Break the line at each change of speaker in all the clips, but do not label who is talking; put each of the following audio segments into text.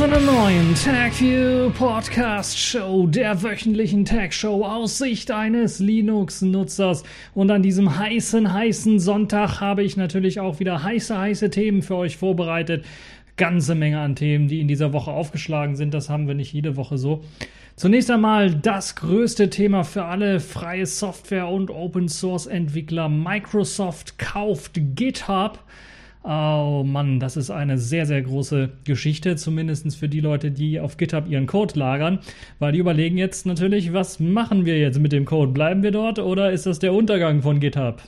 zu einer neuen TagView Podcast Show, der wöchentlichen Tag Show aus Sicht eines Linux-Nutzers. Und an diesem heißen, heißen Sonntag habe ich natürlich auch wieder heiße, heiße Themen für euch vorbereitet. Ganze Menge an Themen, die in dieser Woche aufgeschlagen sind. Das haben wir nicht jede Woche so. Zunächst einmal das größte Thema für alle freie Software und Open Source Entwickler. Microsoft kauft GitHub. Oh Mann, das ist eine sehr, sehr große Geschichte, zumindest für die Leute, die auf GitHub ihren Code lagern, weil die überlegen jetzt natürlich, was machen wir jetzt mit dem Code? Bleiben wir dort oder ist das der Untergang von GitHub?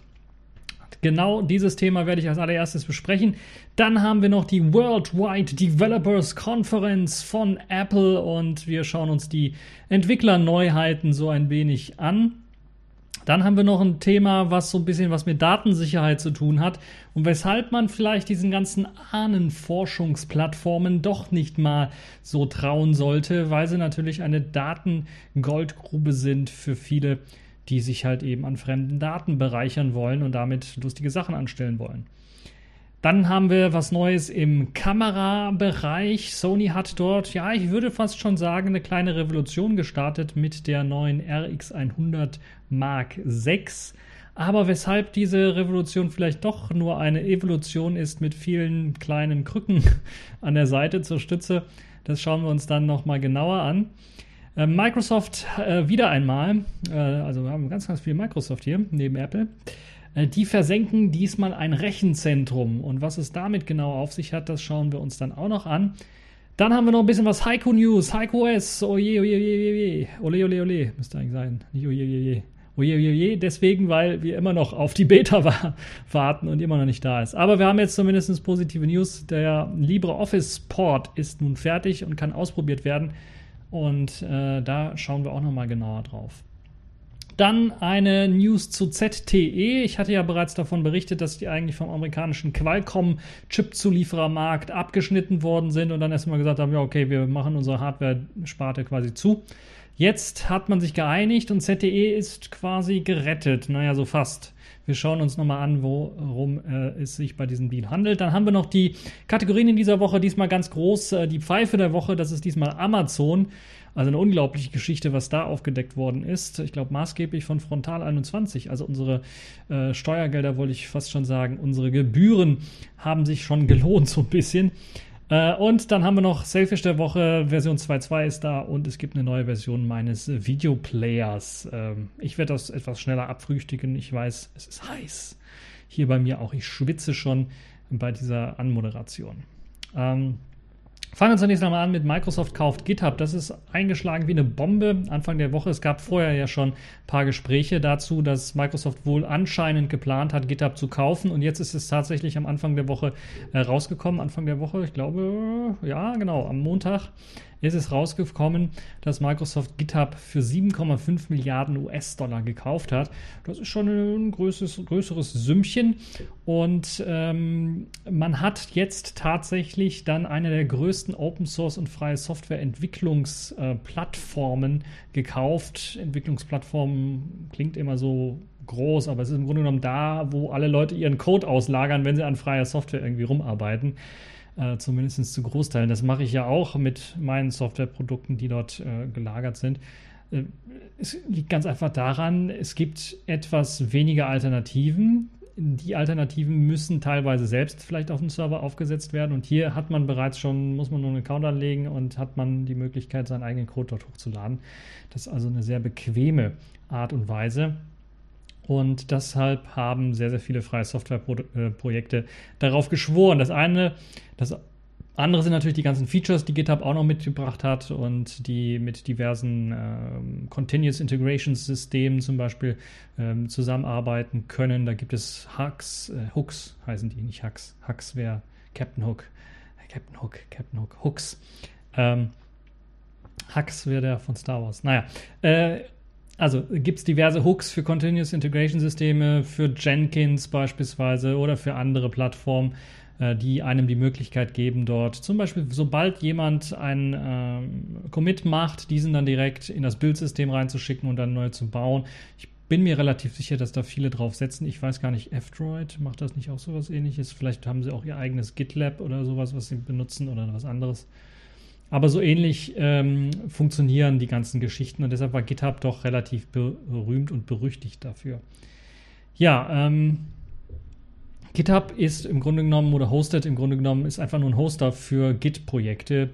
Genau dieses Thema werde ich als allererstes besprechen. Dann haben wir noch die Worldwide Developers Conference von Apple und wir schauen uns die Entwicklerneuheiten so ein wenig an. Dann haben wir noch ein Thema, was so ein bisschen was mit Datensicherheit zu tun hat und weshalb man vielleicht diesen ganzen Ahnenforschungsplattformen doch nicht mal so trauen sollte, weil sie natürlich eine Datengoldgrube sind für viele, die sich halt eben an fremden Daten bereichern wollen und damit lustige Sachen anstellen wollen. Dann haben wir was Neues im Kamerabereich. Sony hat dort, ja, ich würde fast schon sagen, eine kleine Revolution gestartet mit der neuen RX100 Mark VI. Aber weshalb diese Revolution vielleicht doch nur eine Evolution ist mit vielen kleinen Krücken an der Seite zur Stütze, das schauen wir uns dann nochmal genauer an. Äh, Microsoft äh, wieder einmal, äh, also wir haben ganz, ganz viel Microsoft hier neben Apple. Äh, die versenken diesmal ein Rechenzentrum. Und was es damit genau auf sich hat, das schauen wir uns dann auch noch an. Dann haben wir noch ein bisschen was Heiko News, Heiko S. Oje, oje, oje, oje. Ole, ole, ole. Müsste eigentlich sein. Nicht oje, oje, oje. Oje, oje, oje. Deswegen, weil wir immer noch auf die Beta warten und immer noch nicht da ist. Aber wir haben jetzt zumindest positive News. Der LibreOffice Port ist nun fertig und kann ausprobiert werden. Und äh, da schauen wir auch nochmal genauer drauf. Dann eine News zu ZTE. Ich hatte ja bereits davon berichtet, dass die eigentlich vom amerikanischen Qualcomm-Chip-Zulieferermarkt abgeschnitten worden sind und dann erstmal gesagt haben, ja, okay, wir machen unsere Hardware-Sparte quasi zu. Jetzt hat man sich geeinigt und ZTE ist quasi gerettet. Naja, so fast. Wir schauen uns nochmal an, worum äh, es sich bei diesem Deal handelt. Dann haben wir noch die Kategorien in dieser Woche, diesmal ganz groß. Äh, die Pfeife der Woche, das ist diesmal Amazon. Also eine unglaubliche Geschichte, was da aufgedeckt worden ist. Ich glaube maßgeblich von Frontal 21. Also unsere äh, Steuergelder, wollte ich fast schon sagen, unsere Gebühren haben sich schon gelohnt so ein bisschen. Äh, und dann haben wir noch Selfish der Woche, Version 2.2 ist da und es gibt eine neue Version meines Videoplayers. Ähm, ich werde das etwas schneller abfrühstücken. Ich weiß, es ist heiß. Hier bei mir auch. Ich schwitze schon bei dieser Anmoderation. Ähm, Fangen wir zunächst einmal an mit Microsoft kauft GitHub. Das ist eingeschlagen wie eine Bombe Anfang der Woche. Es gab vorher ja schon ein paar Gespräche dazu, dass Microsoft wohl anscheinend geplant hat, GitHub zu kaufen. Und jetzt ist es tatsächlich am Anfang der Woche äh, rausgekommen. Anfang der Woche, ich glaube, ja, genau, am Montag ist es rausgekommen, dass Microsoft GitHub für 7,5 Milliarden US-Dollar gekauft hat. Das ist schon ein größeres, größeres Sümmchen. Und ähm, man hat jetzt tatsächlich dann eine der größten Open Source und freie Software-Entwicklungsplattformen äh, gekauft. Entwicklungsplattformen klingt immer so groß, aber es ist im Grunde genommen da, wo alle Leute ihren Code auslagern, wenn sie an freier Software irgendwie rumarbeiten äh, zumindest zu Großteilen. Das mache ich ja auch mit meinen Softwareprodukten, die dort äh, gelagert sind. Äh, es liegt ganz einfach daran, es gibt etwas weniger Alternativen. Die Alternativen müssen teilweise selbst vielleicht auf dem Server aufgesetzt werden. Und hier hat man bereits schon, muss man nur einen Account anlegen und hat man die Möglichkeit, seinen eigenen Code dort hochzuladen. Das ist also eine sehr bequeme Art und Weise. Und deshalb haben sehr, sehr viele freie Softwareprojekte darauf geschworen. Das eine, das andere sind natürlich die ganzen Features, die GitHub auch noch mitgebracht hat und die mit diversen ähm, Continuous Integration Systemen zum Beispiel ähm, zusammenarbeiten können. Da gibt es Hooks, äh, Hooks heißen die, nicht Hacks. Hacks wäre Captain Hook. Captain Hook, Captain Hook, Hooks. Ähm, Hux wäre der von Star Wars. Naja, äh, also gibt es diverse Hooks für Continuous Integration Systeme, für Jenkins beispielsweise oder für andere Plattformen, äh, die einem die Möglichkeit geben, dort zum Beispiel, sobald jemand einen ähm, Commit macht, diesen dann direkt in das Bildsystem reinzuschicken und dann neu zu bauen. Ich bin mir relativ sicher, dass da viele drauf setzen. Ich weiß gar nicht, F-Droid macht das nicht auch sowas ähnliches? Vielleicht haben sie auch ihr eigenes GitLab oder sowas, was sie benutzen oder was anderes. Aber so ähnlich ähm, funktionieren die ganzen Geschichten und deshalb war GitHub doch relativ berühmt und berüchtigt dafür. Ja, ähm, GitHub ist im Grunde genommen oder hostet im Grunde genommen ist einfach nur ein Hoster für Git-Projekte.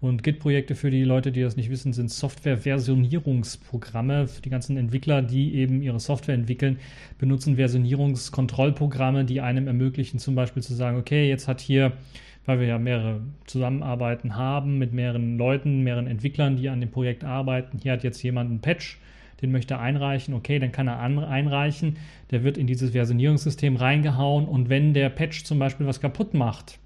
Und Git-Projekte für die Leute, die das nicht wissen, sind Software-Versionierungsprogramme. Für die ganzen Entwickler, die eben ihre Software entwickeln, benutzen Versionierungskontrollprogramme, die einem ermöglichen, zum Beispiel zu sagen, okay, jetzt hat hier, weil wir ja mehrere Zusammenarbeiten haben mit mehreren Leuten, mehreren Entwicklern, die an dem Projekt arbeiten, hier hat jetzt jemand einen Patch den möchte er einreichen, okay, dann kann er einreichen, der wird in dieses Versionierungssystem reingehauen und wenn der Patch zum Beispiel was kaputt macht,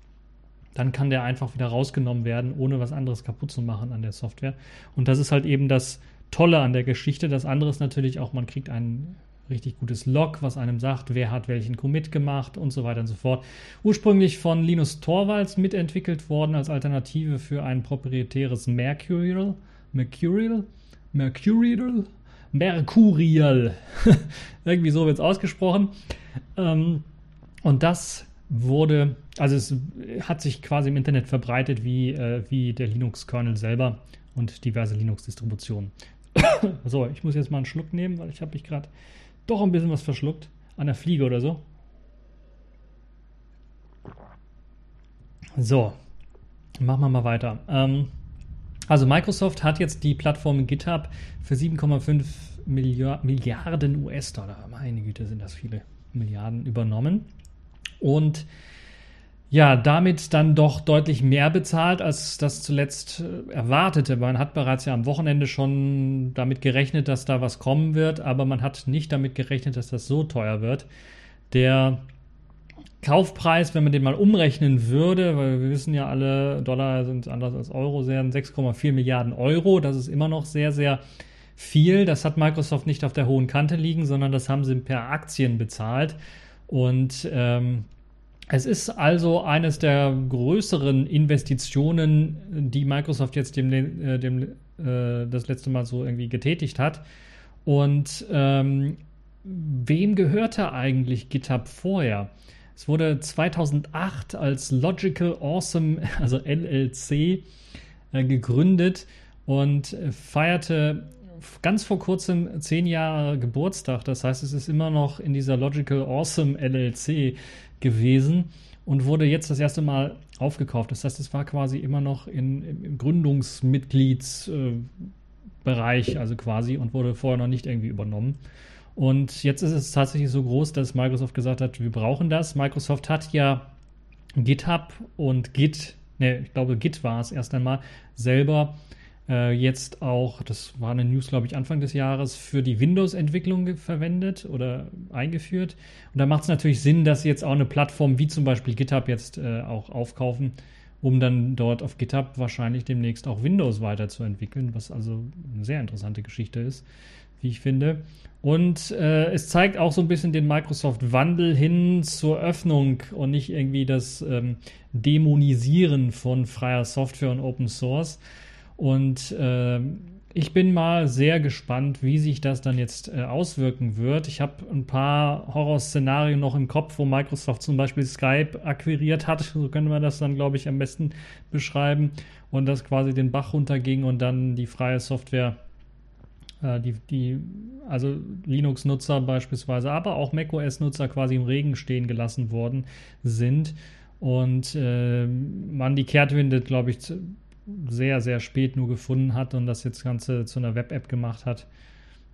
dann kann der einfach wieder rausgenommen werden, ohne was anderes kaputt zu machen an der Software. Und das ist halt eben das Tolle an der Geschichte. Das andere ist natürlich auch, man kriegt ein richtig gutes Log, was einem sagt, wer hat welchen Commit gemacht und so weiter und so fort. Ursprünglich von Linus Torvalds mitentwickelt worden als Alternative für ein proprietäres Mercurial, Mercurial, Mercurial, Mercurial. Irgendwie so wird es ausgesprochen. Ähm, und das wurde, also es hat sich quasi im Internet verbreitet wie, äh, wie der Linux-Kernel selber und diverse Linux-Distributionen. so, ich muss jetzt mal einen Schluck nehmen, weil ich habe mich gerade doch ein bisschen was verschluckt. An der Fliege oder so. So, machen wir mal weiter. Ähm, also Microsoft hat jetzt die Plattform GitHub für 7,5 Milliarden US-Dollar, meine Güte, sind das viele Milliarden übernommen. Und ja, damit dann doch deutlich mehr bezahlt, als das zuletzt äh, erwartete. Man hat bereits ja am Wochenende schon damit gerechnet, dass da was kommen wird, aber man hat nicht damit gerechnet, dass das so teuer wird. Der Kaufpreis, wenn man den mal umrechnen würde, weil wir wissen ja alle, Dollar sind anders als Euro, sind 6,4 Milliarden Euro. Das ist immer noch sehr, sehr viel. Das hat Microsoft nicht auf der hohen Kante liegen, sondern das haben sie per Aktien bezahlt. Und ähm, es ist also eines der größeren Investitionen, die Microsoft jetzt dem, äh, dem äh, das letzte Mal so irgendwie getätigt hat. Und ähm, wem gehörte eigentlich GitHub vorher? Es wurde 2008 als Logical Awesome, also LLC, äh, gegründet und feierte ganz vor kurzem zehn Jahre Geburtstag. Das heißt, es ist immer noch in dieser Logical Awesome LLC gewesen und wurde jetzt das erste Mal aufgekauft. Das heißt, es war quasi immer noch in, im Gründungsmitgliedsbereich, äh, also quasi, und wurde vorher noch nicht irgendwie übernommen. Und jetzt ist es tatsächlich so groß, dass Microsoft gesagt hat, wir brauchen das. Microsoft hat ja GitHub und Git, ne, ich glaube Git war es erst einmal, selber äh, jetzt auch, das war eine News, glaube ich, Anfang des Jahres, für die Windows-Entwicklung verwendet oder eingeführt. Und da macht es natürlich Sinn, dass sie jetzt auch eine Plattform wie zum Beispiel GitHub jetzt äh, auch aufkaufen, um dann dort auf GitHub wahrscheinlich demnächst auch Windows weiterzuentwickeln, was also eine sehr interessante Geschichte ist wie ich finde. Und äh, es zeigt auch so ein bisschen den Microsoft-Wandel hin zur Öffnung und nicht irgendwie das ähm, Dämonisieren von freier Software und Open Source. Und äh, ich bin mal sehr gespannt, wie sich das dann jetzt äh, auswirken wird. Ich habe ein paar Horrorszenarien noch im Kopf, wo Microsoft zum Beispiel Skype akquiriert hat. So könnte man das dann, glaube ich, am besten beschreiben. Und das quasi den Bach runterging und dann die freie Software äh, die, die, also Linux-Nutzer beispielsweise, aber auch macOS-Nutzer quasi im Regen stehen gelassen worden sind. Und äh, man die Kehrtwende, glaube ich, sehr, sehr spät nur gefunden hat und das jetzt Ganze zu einer Web-App gemacht hat,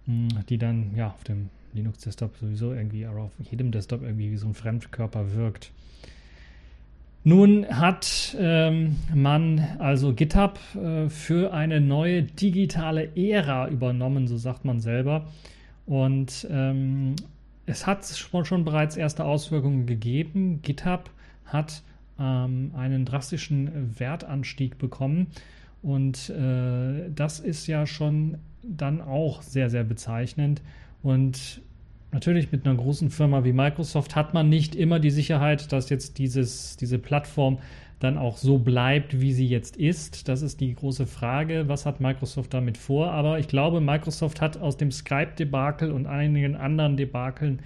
hm, die dann ja auf dem Linux-Desktop sowieso irgendwie, aber auf jedem Desktop irgendwie wie so ein Fremdkörper wirkt. Nun hat ähm, man also GitHub äh, für eine neue digitale Ära übernommen, so sagt man selber. Und ähm, es hat schon, schon, bereits erste Auswirkungen gegeben. GitHub hat ähm, einen drastischen Wertanstieg bekommen. Und äh, das ist ja schon dann auch sehr, sehr bezeichnend. Und natürlich mit einer großen Firma wie Microsoft hat man nicht immer die Sicherheit, dass jetzt dieses, diese Plattform dann auch so bleibt, wie sie jetzt ist. Das ist die große Frage. Was hat Microsoft damit vor? Aber ich glaube, Microsoft hat aus dem Skype-Debakel und einigen anderen Debakeln,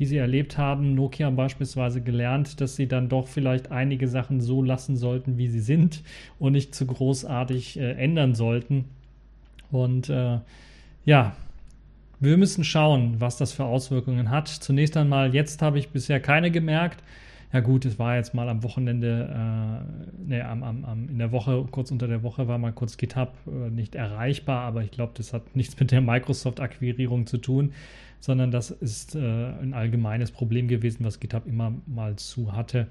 die sie erlebt haben, Nokia beispielsweise gelernt, dass sie dann doch vielleicht einige Sachen so lassen sollten, wie sie sind und nicht zu großartig äh, ändern sollten. Und äh, ja, wir müssen schauen, was das für Auswirkungen hat. Zunächst einmal, jetzt habe ich bisher keine gemerkt ja gut, es war jetzt mal am Wochenende, äh, ne, am, am, am, in der Woche, kurz unter der Woche war mal kurz GitHub äh, nicht erreichbar, aber ich glaube, das hat nichts mit der Microsoft-Akquirierung zu tun, sondern das ist äh, ein allgemeines Problem gewesen, was GitHub immer mal zu hatte,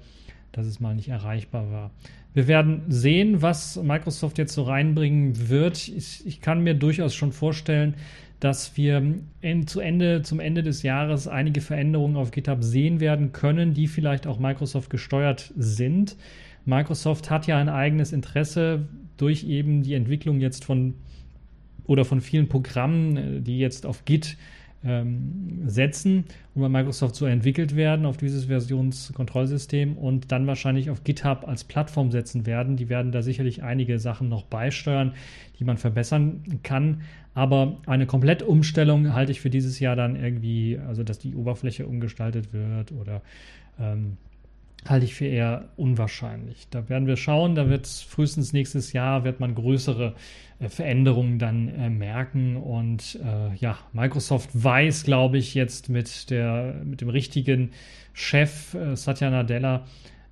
dass es mal nicht erreichbar war. Wir werden sehen, was Microsoft jetzt so reinbringen wird. Ich, ich kann mir durchaus schon vorstellen, dass wir in, zu Ende, zum Ende des Jahres einige Veränderungen auf GitHub sehen werden können, die vielleicht auch Microsoft gesteuert sind. Microsoft hat ja ein eigenes Interesse durch eben die Entwicklung jetzt von oder von vielen Programmen, die jetzt auf Git ähm, setzen und bei Microsoft so entwickelt werden auf dieses Versionskontrollsystem und dann wahrscheinlich auf GitHub als Plattform setzen werden. Die werden da sicherlich einige Sachen noch beisteuern, die man verbessern kann. Aber eine Komplettumstellung halte ich für dieses Jahr dann irgendwie, also dass die Oberfläche umgestaltet wird oder ähm, halte ich für eher unwahrscheinlich. Da werden wir schauen, da wird frühestens nächstes Jahr wird man größere äh, Veränderungen dann äh, merken und äh, ja, Microsoft weiß, glaube ich, jetzt mit der mit dem richtigen Chef äh, Satya Nadella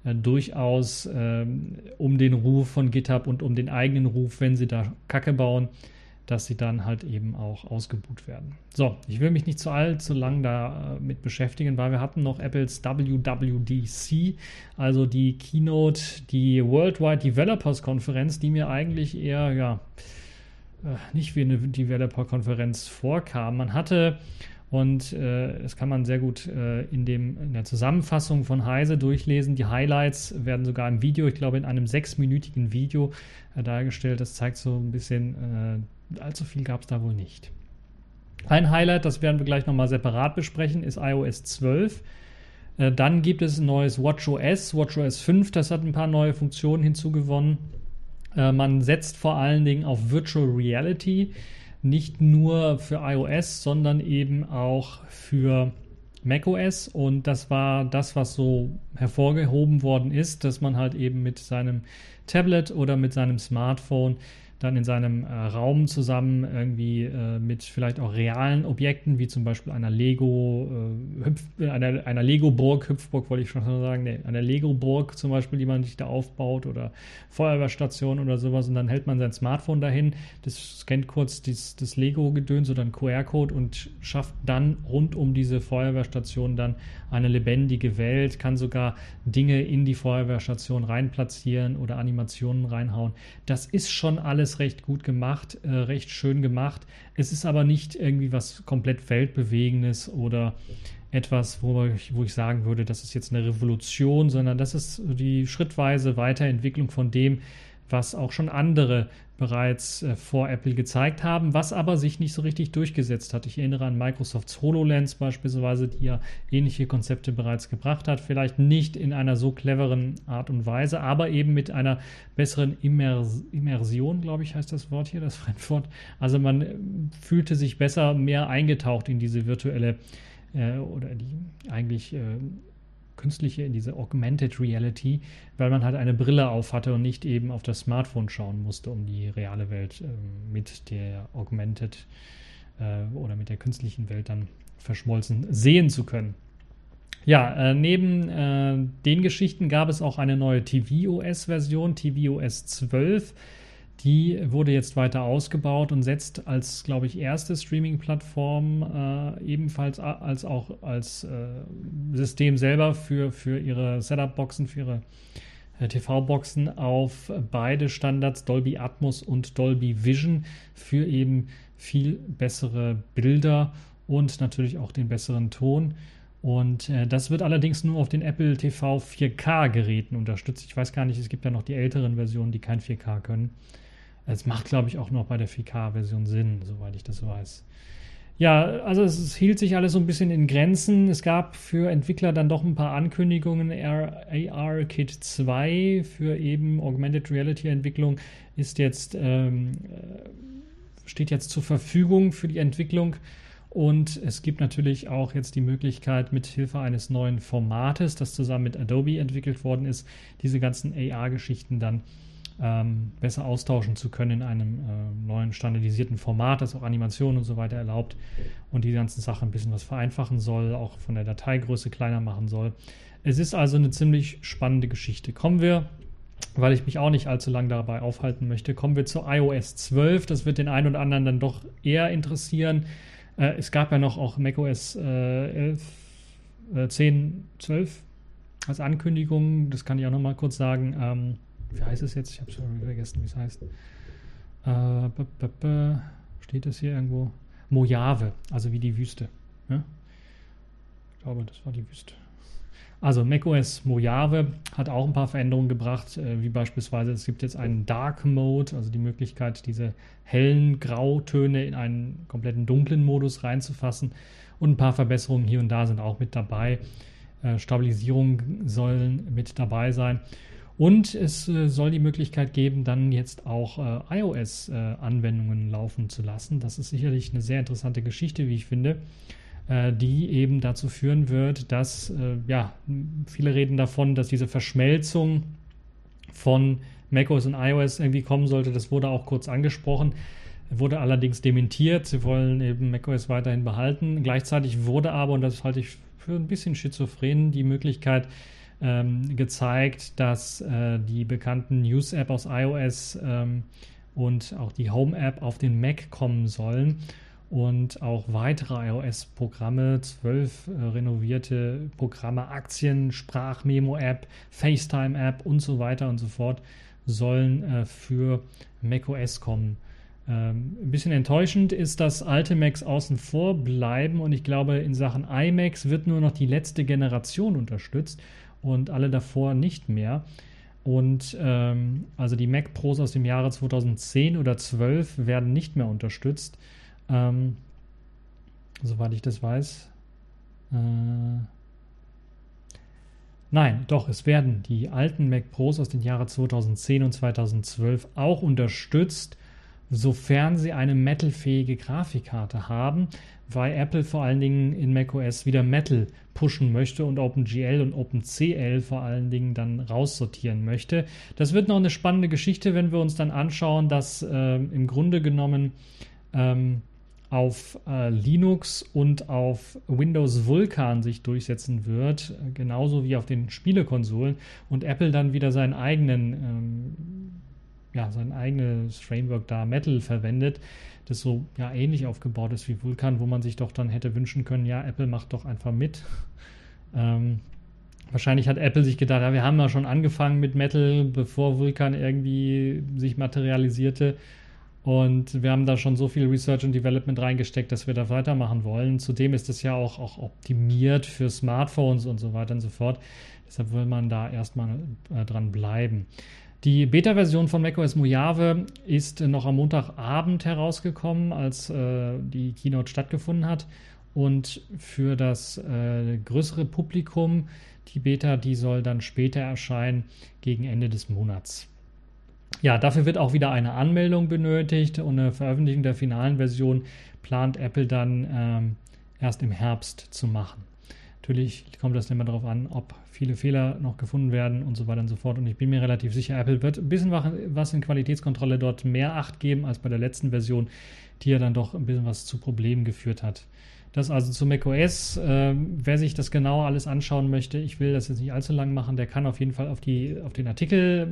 äh, durchaus ähm, um den Ruf von GitHub und um den eigenen Ruf, wenn sie da Kacke bauen, dass sie dann halt eben auch ausgebucht werden. So, ich will mich nicht zu allzu lang damit beschäftigen, weil wir hatten noch Apples WWDC, also die Keynote, die Worldwide Developers Konferenz, die mir eigentlich eher, ja, äh, nicht wie eine Developer-Konferenz vorkam. Man hatte und äh, das kann man sehr gut äh, in, dem, in der Zusammenfassung von Heise durchlesen. Die Highlights werden sogar im Video, ich glaube in einem sechsminütigen Video äh, dargestellt. Das zeigt so ein bisschen äh, allzu viel gab es da wohl nicht. Ein Highlight, das werden wir gleich nochmal separat besprechen, ist iOS 12. Äh, dann gibt es ein neues WatchOS, WatchOS 5, das hat ein paar neue Funktionen hinzugewonnen. Äh, man setzt vor allen Dingen auf Virtual Reality, nicht nur für iOS, sondern eben auch für macOS. Und das war das, was so hervorgehoben worden ist, dass man halt eben mit seinem Tablet oder mit seinem Smartphone dann in seinem äh, Raum zusammen irgendwie äh, mit vielleicht auch realen Objekten, wie zum Beispiel einer Lego, äh, Hüpf, äh, einer, einer Lego-Burg, Hüpfburg wollte ich schon sagen, nee, einer Lego-Burg zum Beispiel, die man sich da aufbaut oder Feuerwehrstation oder sowas und dann hält man sein Smartphone dahin, das scannt kurz dies, das Lego-Gedöns oder einen QR-Code und schafft dann rund um diese Feuerwehrstation dann eine lebendige Welt, kann sogar Dinge in die Feuerwehrstation reinplatzieren oder Animationen reinhauen. Das ist schon alles recht gut gemacht, äh, recht schön gemacht. Es ist aber nicht irgendwie was komplett Weltbewegendes oder etwas, wo ich, wo ich sagen würde, das ist jetzt eine Revolution, sondern das ist die schrittweise Weiterentwicklung von dem, was auch schon andere bereits äh, vor Apple gezeigt haben, was aber sich nicht so richtig durchgesetzt hat. Ich erinnere an Microsofts HoloLens beispielsweise, die ja ähnliche Konzepte bereits gebracht hat. Vielleicht nicht in einer so cleveren Art und Weise, aber eben mit einer besseren Immers Immersion, glaube ich, heißt das Wort hier, das Fremdwort. Also man äh, fühlte sich besser, mehr eingetaucht in diese virtuelle äh, oder die eigentlich äh, künstliche, in diese Augmented Reality, weil man halt eine Brille auf hatte und nicht eben auf das Smartphone schauen musste, um die reale Welt äh, mit der Augmented äh, oder mit der künstlichen Welt dann verschmolzen sehen zu können. Ja, äh, neben äh, den Geschichten gab es auch eine neue tvOS-Version, tvOS 12 die wurde jetzt weiter ausgebaut und setzt als, glaube ich, erste Streaming-Plattform äh, ebenfalls als auch als äh, System selber für, für ihre Setup-Boxen, für ihre äh, TV-Boxen auf beide Standards Dolby Atmos und Dolby Vision für eben viel bessere Bilder und natürlich auch den besseren Ton. Und äh, das wird allerdings nur auf den Apple TV 4K-Geräten unterstützt. Ich weiß gar nicht, es gibt ja noch die älteren Versionen, die kein 4K können. Es macht, glaube ich, auch noch bei der 4K-Version Sinn, soweit ich das weiß. Ja, also es hielt sich alles so ein bisschen in Grenzen. Es gab für Entwickler dann doch ein paar Ankündigungen. AR Kit 2 für eben Augmented Reality Entwicklung ist jetzt, ähm, äh, steht jetzt zur Verfügung für die Entwicklung. Und es gibt natürlich auch jetzt die Möglichkeit, mit Hilfe eines neuen Formates, das zusammen mit Adobe entwickelt worden ist, diese ganzen AR-Geschichten dann ähm, besser austauschen zu können in einem äh, neuen standardisierten Format, das auch Animationen und so weiter erlaubt und die ganzen Sachen ein bisschen was vereinfachen soll, auch von der Dateigröße kleiner machen soll. Es ist also eine ziemlich spannende Geschichte. Kommen wir, weil ich mich auch nicht allzu lange dabei aufhalten möchte, kommen wir zu iOS 12. Das wird den einen oder anderen dann doch eher interessieren. Äh, es gab ja noch auch macOS äh, 11, äh, 10, 12 als Ankündigung. Das kann ich auch noch mal kurz sagen. Ähm, wie heißt es jetzt? Ich habe schon vergessen, wie es heißt. Äh, steht das hier irgendwo? Mojave, also wie die Wüste. Ja? Ich glaube, das war die Wüste. Also macOS Mojave hat auch ein paar Veränderungen gebracht, äh, wie beispielsweise es gibt jetzt einen Dark Mode, also die Möglichkeit, diese hellen Grautöne in einen kompletten dunklen Modus reinzufassen. Und ein paar Verbesserungen hier und da sind auch mit dabei. Äh, Stabilisierung sollen mit dabei sein. Und es äh, soll die Möglichkeit geben, dann jetzt auch äh, iOS-Anwendungen äh, laufen zu lassen. Das ist sicherlich eine sehr interessante Geschichte, wie ich finde, die eben dazu führen wird, dass, ja, viele reden davon, dass diese Verschmelzung von macOS und iOS irgendwie kommen sollte. Das wurde auch kurz angesprochen wurde allerdings dementiert. Sie wollen eben macOS weiterhin behalten. Gleichzeitig wurde aber, und das halte ich für ein bisschen schizophren, die Möglichkeit ähm, gezeigt, dass äh, die bekannten News-App aus iOS ähm, und auch die Home-App auf den Mac kommen sollen. Und auch weitere iOS-Programme, zwölf äh, renovierte Programme, Aktien, Sprachmemo-App, FaceTime-App und so weiter und so fort sollen äh, für macOS kommen. Ähm, ein bisschen enttäuschend ist, dass alte Macs außen vor bleiben. Und ich glaube, in Sachen iMacs wird nur noch die letzte Generation unterstützt und alle davor nicht mehr. Und ähm, also die Mac Pros aus dem Jahre 2010 oder 12 werden nicht mehr unterstützt. Ähm, soweit ich das weiß. Äh, nein, doch, es werden die alten Mac Pros aus den Jahren 2010 und 2012 auch unterstützt sofern sie eine Metal-fähige Grafikkarte haben, weil Apple vor allen Dingen in macOS wieder Metal pushen möchte und OpenGL und OpenCL vor allen Dingen dann raussortieren möchte. Das wird noch eine spannende Geschichte, wenn wir uns dann anschauen, dass äh, im Grunde genommen ähm, auf äh, Linux und auf Windows Vulkan sich durchsetzen wird, genauso wie auf den Spielekonsolen und Apple dann wieder seinen eigenen ähm, ja, sein eigenes Framework da, Metal, verwendet, das so ja ähnlich aufgebaut ist wie Vulkan, wo man sich doch dann hätte wünschen können, ja, Apple macht doch einfach mit. Ähm, wahrscheinlich hat Apple sich gedacht, ja, wir haben ja schon angefangen mit Metal, bevor Vulkan irgendwie sich materialisierte. Und wir haben da schon so viel Research und Development reingesteckt, dass wir da weitermachen wollen. Zudem ist es ja auch, auch optimiert für Smartphones und so weiter und so fort. Deshalb will man da erstmal äh, dran bleiben. Die Beta-Version von macOS Mojave ist noch am Montagabend herausgekommen, als äh, die Keynote stattgefunden hat. Und für das äh, größere Publikum, die Beta, die soll dann später erscheinen, gegen Ende des Monats. Ja, dafür wird auch wieder eine Anmeldung benötigt und eine Veröffentlichung der finalen Version plant Apple dann ähm, erst im Herbst zu machen. Natürlich kommt das immer darauf an, ob viele Fehler noch gefunden werden und so weiter und so fort. Und ich bin mir relativ sicher, Apple wird ein bisschen was in Qualitätskontrolle dort mehr Acht geben als bei der letzten Version, die ja dann doch ein bisschen was zu Problemen geführt hat. Das also zu macOS. Äh, wer sich das genauer alles anschauen möchte, ich will das jetzt nicht allzu lang machen, der kann auf jeden Fall auf, die, auf den Artikel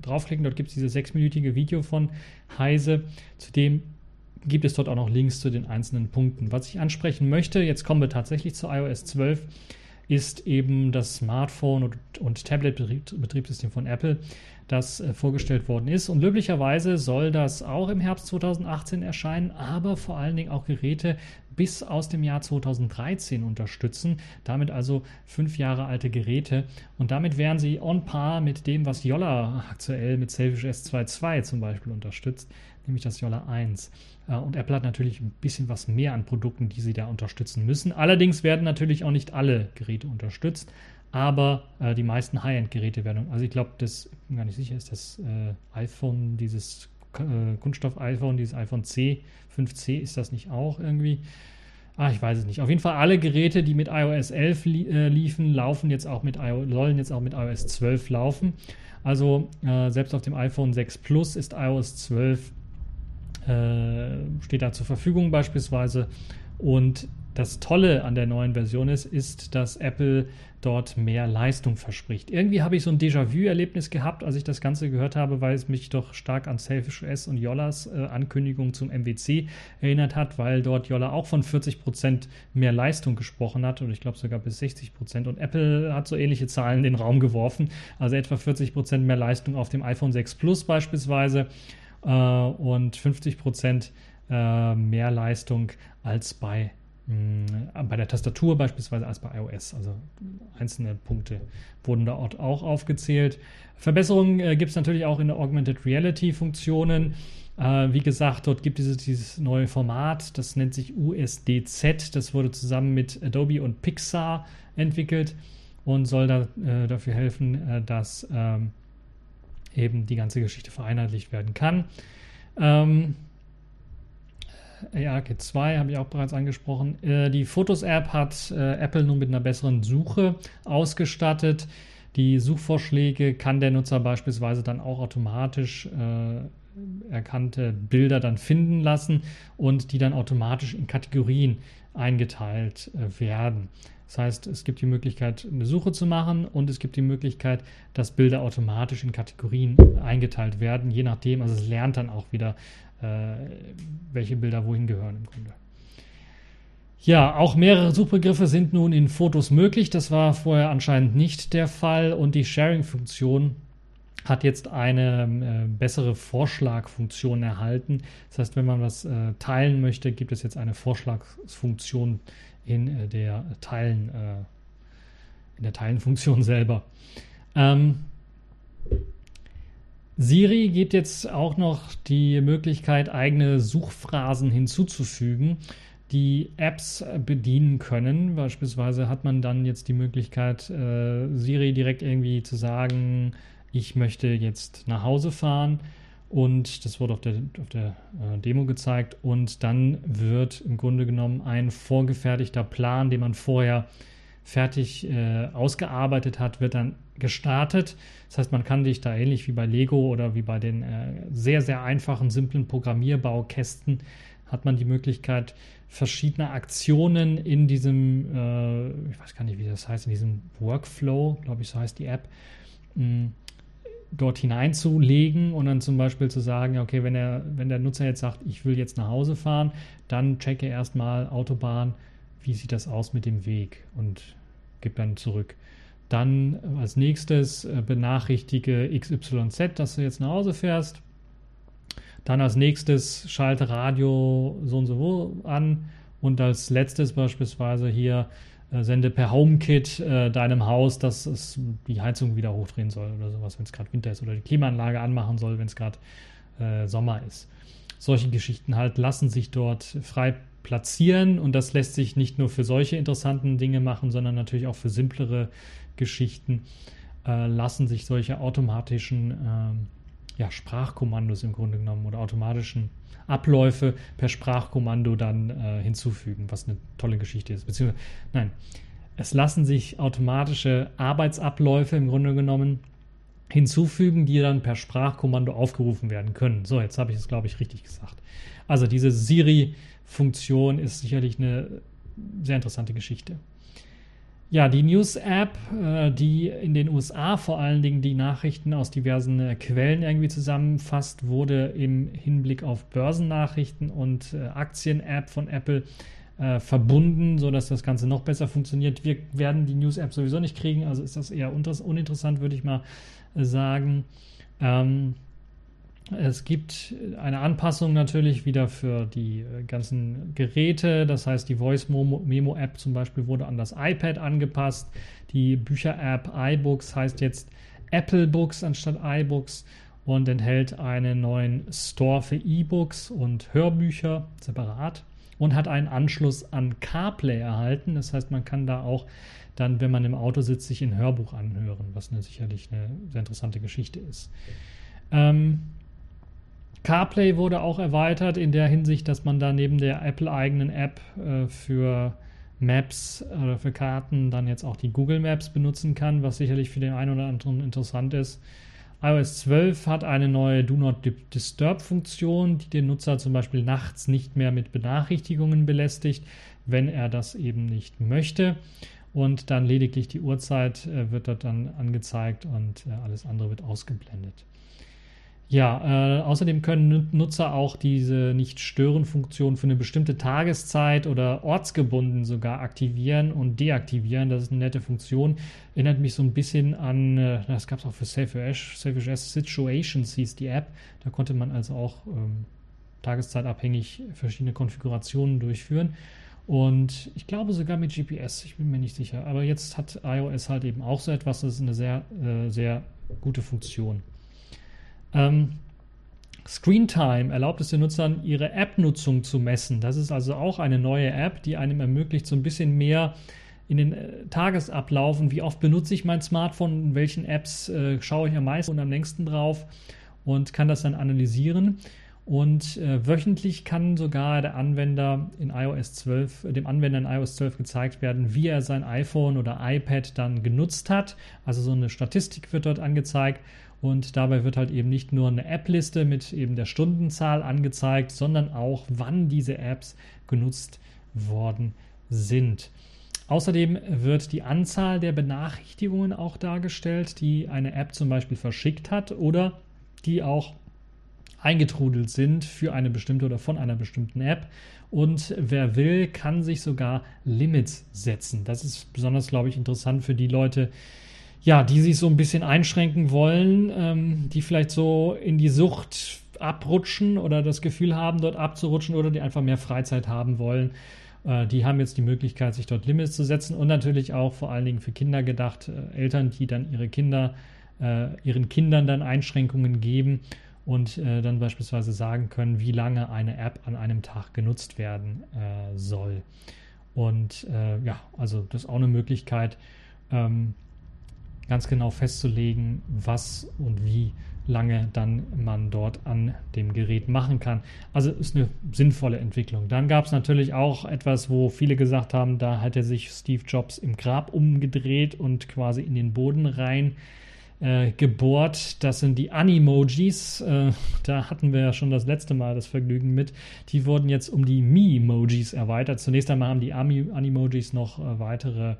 draufklicken. Dort gibt es dieses sechsminütige Video von Heise, zu dem gibt es dort auch noch Links zu den einzelnen Punkten. Was ich ansprechen möchte, jetzt kommen wir tatsächlich zu iOS 12, ist eben das Smartphone und, und Tablet-Betriebssystem von Apple, das äh, vorgestellt worden ist. Und löblicherweise soll das auch im Herbst 2018 erscheinen, aber vor allen Dingen auch Geräte bis aus dem Jahr 2013 unterstützen. Damit also fünf Jahre alte Geräte. Und damit wären sie on par mit dem, was Yolla aktuell mit Selfish S22 zum Beispiel unterstützt. Nämlich das Jolla 1. Äh, und Apple hat natürlich ein bisschen was mehr an Produkten, die sie da unterstützen müssen. Allerdings werden natürlich auch nicht alle Geräte unterstützt, aber äh, die meisten High-End-Geräte werden. Also ich glaube, das, ich bin gar nicht sicher, ist das äh, iPhone, dieses Kunststoff-iPhone, dieses iPhone C, 5C, ist das nicht auch irgendwie? Ah, ich weiß es nicht. Auf jeden Fall alle Geräte, die mit iOS 11 li äh, liefen, laufen jetzt auch mit sollen jetzt auch mit iOS 12 laufen. Also äh, selbst auf dem iPhone 6 Plus ist iOS 12 äh, steht da zur Verfügung beispielsweise. Und das Tolle an der neuen Version ist, ist, dass Apple dort mehr Leistung verspricht. Irgendwie habe ich so ein Déjà-vu-Erlebnis gehabt, als ich das Ganze gehört habe, weil es mich doch stark an Selfish OS und Yollas äh, Ankündigung zum MWC erinnert hat, weil dort Yolla auch von 40% mehr Leistung gesprochen hat und ich glaube sogar bis 60%. Und Apple hat so ähnliche Zahlen in den Raum geworfen, also etwa 40% mehr Leistung auf dem iPhone 6 Plus beispielsweise und 50% äh, mehr Leistung als bei äh, bei der Tastatur beispielsweise als bei iOS. Also einzelne Punkte wurden dort auch aufgezählt. Verbesserungen äh, gibt es natürlich auch in der Augmented Reality Funktionen. Äh, wie gesagt, dort gibt es dieses neue Format, das nennt sich USDZ. Das wurde zusammen mit Adobe und Pixar entwickelt und soll da, äh, dafür helfen, äh, dass ähm, eben die ganze Geschichte vereinheitlicht werden kann. Ähm, ARKit 2 habe ich auch bereits angesprochen. Äh, die Fotos-App hat äh, Apple nun mit einer besseren Suche ausgestattet. Die Suchvorschläge kann der Nutzer beispielsweise dann auch automatisch äh, erkannte Bilder dann finden lassen und die dann automatisch in Kategorien eingeteilt äh, werden. Das heißt, es gibt die Möglichkeit, eine Suche zu machen und es gibt die Möglichkeit, dass Bilder automatisch in Kategorien eingeteilt werden, je nachdem. Also es lernt dann auch wieder, äh, welche Bilder wohin gehören im Grunde. Ja, auch mehrere Suchbegriffe sind nun in Fotos möglich. Das war vorher anscheinend nicht der Fall. Und die Sharing-Funktion hat jetzt eine äh, bessere Vorschlagfunktion erhalten. Das heißt, wenn man was äh, teilen möchte, gibt es jetzt eine Vorschlagsfunktion in äh, der Teilen, äh, in der Teilenfunktion selber. Ähm, Siri gibt jetzt auch noch die Möglichkeit, eigene Suchphrasen hinzuzufügen, die Apps bedienen können. Beispielsweise hat man dann jetzt die Möglichkeit, äh, Siri direkt irgendwie zu sagen, ich möchte jetzt nach Hause fahren. Und das wurde auf der, auf der äh, Demo gezeigt. Und dann wird im Grunde genommen ein vorgefertigter Plan, den man vorher fertig äh, ausgearbeitet hat, wird dann gestartet. Das heißt, man kann sich da ähnlich wie bei Lego oder wie bei den äh, sehr, sehr einfachen, simplen Programmierbaukästen, hat man die Möglichkeit, verschiedene Aktionen in diesem, äh, ich weiß gar nicht, wie das heißt, in diesem Workflow, glaube ich, so heißt die App, mh, dort hineinzulegen und dann zum Beispiel zu sagen, okay, wenn, er, wenn der Nutzer jetzt sagt, ich will jetzt nach Hause fahren, dann checke erstmal Autobahn, wie sieht das aus mit dem Weg und gib dann zurück. Dann als nächstes äh, benachrichtige XYZ, dass du jetzt nach Hause fährst. Dann als nächstes schalte Radio so und so an. Und als letztes beispielsweise hier sende per HomeKit äh, deinem Haus, dass es die Heizung wieder hochdrehen soll oder sowas, wenn es gerade Winter ist. Oder die Klimaanlage anmachen soll, wenn es gerade äh, Sommer ist. Solche Geschichten halt lassen sich dort frei platzieren und das lässt sich nicht nur für solche interessanten Dinge machen, sondern natürlich auch für simplere Geschichten äh, lassen sich solche automatischen äh, ja, Sprachkommandos im Grunde genommen oder automatischen Abläufe per Sprachkommando dann äh, hinzufügen, was eine tolle Geschichte ist. Beziehungsweise, nein, es lassen sich automatische Arbeitsabläufe im Grunde genommen hinzufügen, die dann per Sprachkommando aufgerufen werden können. So, jetzt habe ich es, glaube ich, richtig gesagt. Also diese Siri-Funktion ist sicherlich eine sehr interessante Geschichte. Ja, die News-App, äh, die in den USA vor allen Dingen die Nachrichten aus diversen äh, Quellen irgendwie zusammenfasst, wurde im Hinblick auf Börsennachrichten und äh, Aktien-App von Apple verbunden, sodass das Ganze noch besser funktioniert. Wir werden die News-App sowieso nicht kriegen, also ist das eher uninteressant, würde ich mal sagen. Ähm, es gibt eine Anpassung natürlich wieder für die äh, ganzen Geräte. Das heißt, die Voice Memo App zum Beispiel wurde an das iPad angepasst. Die Bücher App iBooks heißt jetzt Apple Books anstatt iBooks. und enthält einen neuen Store für E-Books und Hörbücher separat und hat einen Anschluss an CarPlay erhalten. Das heißt, man kann da auch dann, wenn man im Auto sitzt, sich ein Hörbuch anhören, was eine, sicherlich eine sehr interessante Geschichte ist. Ähm, CarPlay wurde auch erweitert in der Hinsicht, dass man da neben der Apple-eigenen App äh, für Maps oder für Karten dann jetzt auch die Google Maps benutzen kann, was sicherlich für den einen oder anderen interessant ist iOS 12 hat eine neue Do Not Disturb-Funktion, die den Nutzer zum Beispiel nachts nicht mehr mit Benachrichtigungen belästigt, wenn er das eben nicht möchte. Und dann lediglich die Uhrzeit äh, wird dort dann angezeigt und äh, alles andere wird ausgeblendet. Ja, äh, außerdem können Nutzer auch diese Nicht-Stören-Funktion für eine bestimmte Tageszeit oder ortsgebunden sogar aktivieren und deaktivieren. Das ist eine nette Funktion. Erinnert mich so ein bisschen an, äh, das gab es auch für Selfish, Selfish Situations hieß die App. Da konnte man also auch ähm, tageszeitabhängig verschiedene Konfigurationen durchführen. Und ich glaube sogar mit GPS, ich bin mir nicht sicher. Aber jetzt hat iOS halt eben auch so etwas. Das ist eine sehr, äh, sehr gute Funktion. Ähm, Screen Time erlaubt es den Nutzern, ihre App-Nutzung zu messen. Das ist also auch eine neue App, die einem ermöglicht, so ein bisschen mehr in den äh, Tagesablauf und wie oft benutze ich mein Smartphone, in welchen Apps äh, schaue ich am meisten und am längsten drauf und kann das dann analysieren. Und äh, wöchentlich kann sogar der Anwender in iOS 12, dem Anwender in iOS 12 gezeigt werden, wie er sein iPhone oder iPad dann genutzt hat. Also so eine Statistik wird dort angezeigt und dabei wird halt eben nicht nur eine App-Liste mit eben der Stundenzahl angezeigt, sondern auch, wann diese Apps genutzt worden sind. Außerdem wird die Anzahl der Benachrichtigungen auch dargestellt, die eine App zum Beispiel verschickt hat oder die auch eingetrudelt sind für eine bestimmte oder von einer bestimmten App. Und wer will, kann sich sogar Limits setzen. Das ist besonders, glaube ich, interessant für die Leute, ja, die sich so ein bisschen einschränken wollen, ähm, die vielleicht so in die Sucht abrutschen oder das Gefühl haben, dort abzurutschen oder die einfach mehr Freizeit haben wollen. Äh, die haben jetzt die Möglichkeit, sich dort Limits zu setzen und natürlich auch vor allen Dingen für Kinder gedacht, äh, Eltern, die dann ihre Kinder, äh, ihren Kindern dann Einschränkungen geben und äh, dann beispielsweise sagen können, wie lange eine App an einem Tag genutzt werden äh, soll. Und äh, ja, also das ist auch eine Möglichkeit. Ähm, ganz genau festzulegen, was und wie lange dann man dort an dem Gerät machen kann. Also ist eine sinnvolle Entwicklung. Dann gab es natürlich auch etwas, wo viele gesagt haben, da hat er sich Steve Jobs im Grab umgedreht und quasi in den Boden rein äh, gebohrt. Das sind die Animojis. Äh, da hatten wir ja schon das letzte Mal das Vergnügen mit. Die wurden jetzt um die Mi-Emojis erweitert. Zunächst einmal haben die Animojis noch äh, weitere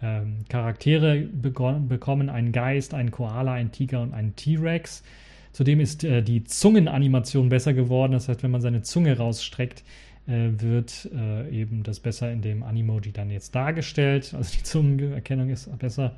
ähm, Charaktere bekommen, einen Geist, einen Koala, einen Tiger und einen T-Rex. Zudem ist äh, die Zungenanimation besser geworden. Das heißt, wenn man seine Zunge rausstreckt, äh, wird eben das besser in dem Animoji dann jetzt dargestellt. Also die Zungenerkennung ist besser.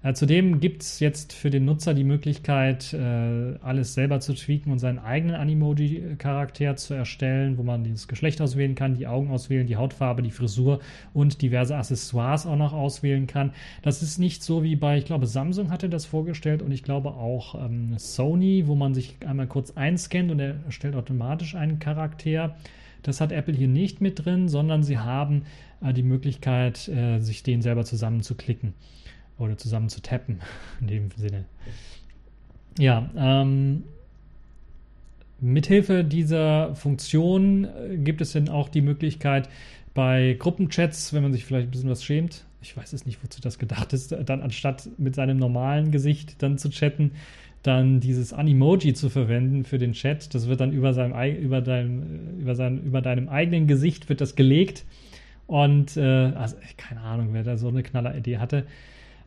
Äh, zudem gibt es jetzt für den Nutzer die Möglichkeit, äh, alles selber zu tweaken und seinen eigenen Animoji-Charakter zu erstellen, wo man das Geschlecht auswählen kann, die Augen auswählen, die Hautfarbe, die Frisur und diverse Accessoires auch noch auswählen kann. Das ist nicht so wie bei, ich glaube, Samsung hatte das vorgestellt und ich glaube auch ähm, Sony, wo man sich einmal kurz einscannt und er erstellt automatisch einen Charakter. Das hat Apple hier nicht mit drin, sondern sie haben äh, die Möglichkeit, sich den selber zusammenzuklicken oder zusammen zu tappen, in dem Sinne. Ja, ähm, mithilfe dieser Funktion äh, gibt es dann auch die Möglichkeit, bei Gruppenchats, wenn man sich vielleicht ein bisschen was schämt, ich weiß es nicht, wozu das gedacht ist, dann anstatt mit seinem normalen Gesicht dann zu chatten, dann dieses Animoji zu verwenden für den Chat. Das wird dann über seinem, über deinem, über seinem, über deinem eigenen Gesicht wird das gelegt. Und äh, also, keine Ahnung, wer da so eine knaller Idee hatte.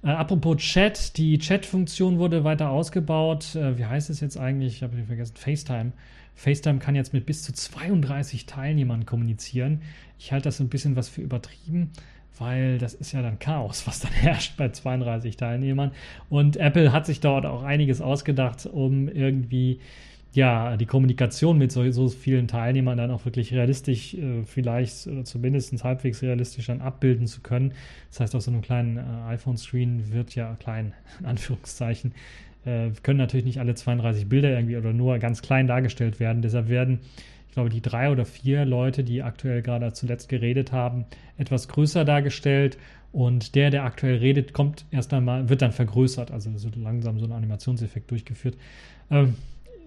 Äh, apropos Chat, die Chat-Funktion wurde weiter ausgebaut. Äh, wie heißt es jetzt eigentlich? Ich habe vergessen. FaceTime. FaceTime kann jetzt mit bis zu 32 Teilnehmern kommunizieren. Ich halte das ein bisschen was für übertrieben, weil das ist ja dann Chaos, was dann herrscht bei 32 Teilnehmern. Und Apple hat sich dort auch einiges ausgedacht, um irgendwie ja, die Kommunikation mit so, so, vielen Teilnehmern dann auch wirklich realistisch äh, vielleicht oder zumindest halbwegs realistisch dann abbilden zu können. Das heißt, auf so einem kleinen äh, iPhone-Screen wird ja klein, in Anführungszeichen, äh, können natürlich nicht alle 32 Bilder irgendwie oder nur ganz klein dargestellt werden. Deshalb werden, ich glaube, die drei oder vier Leute, die aktuell gerade zuletzt geredet haben, etwas größer dargestellt. Und der, der aktuell redet, kommt erst einmal, wird dann vergrößert, also so langsam so ein Animationseffekt durchgeführt. Ähm,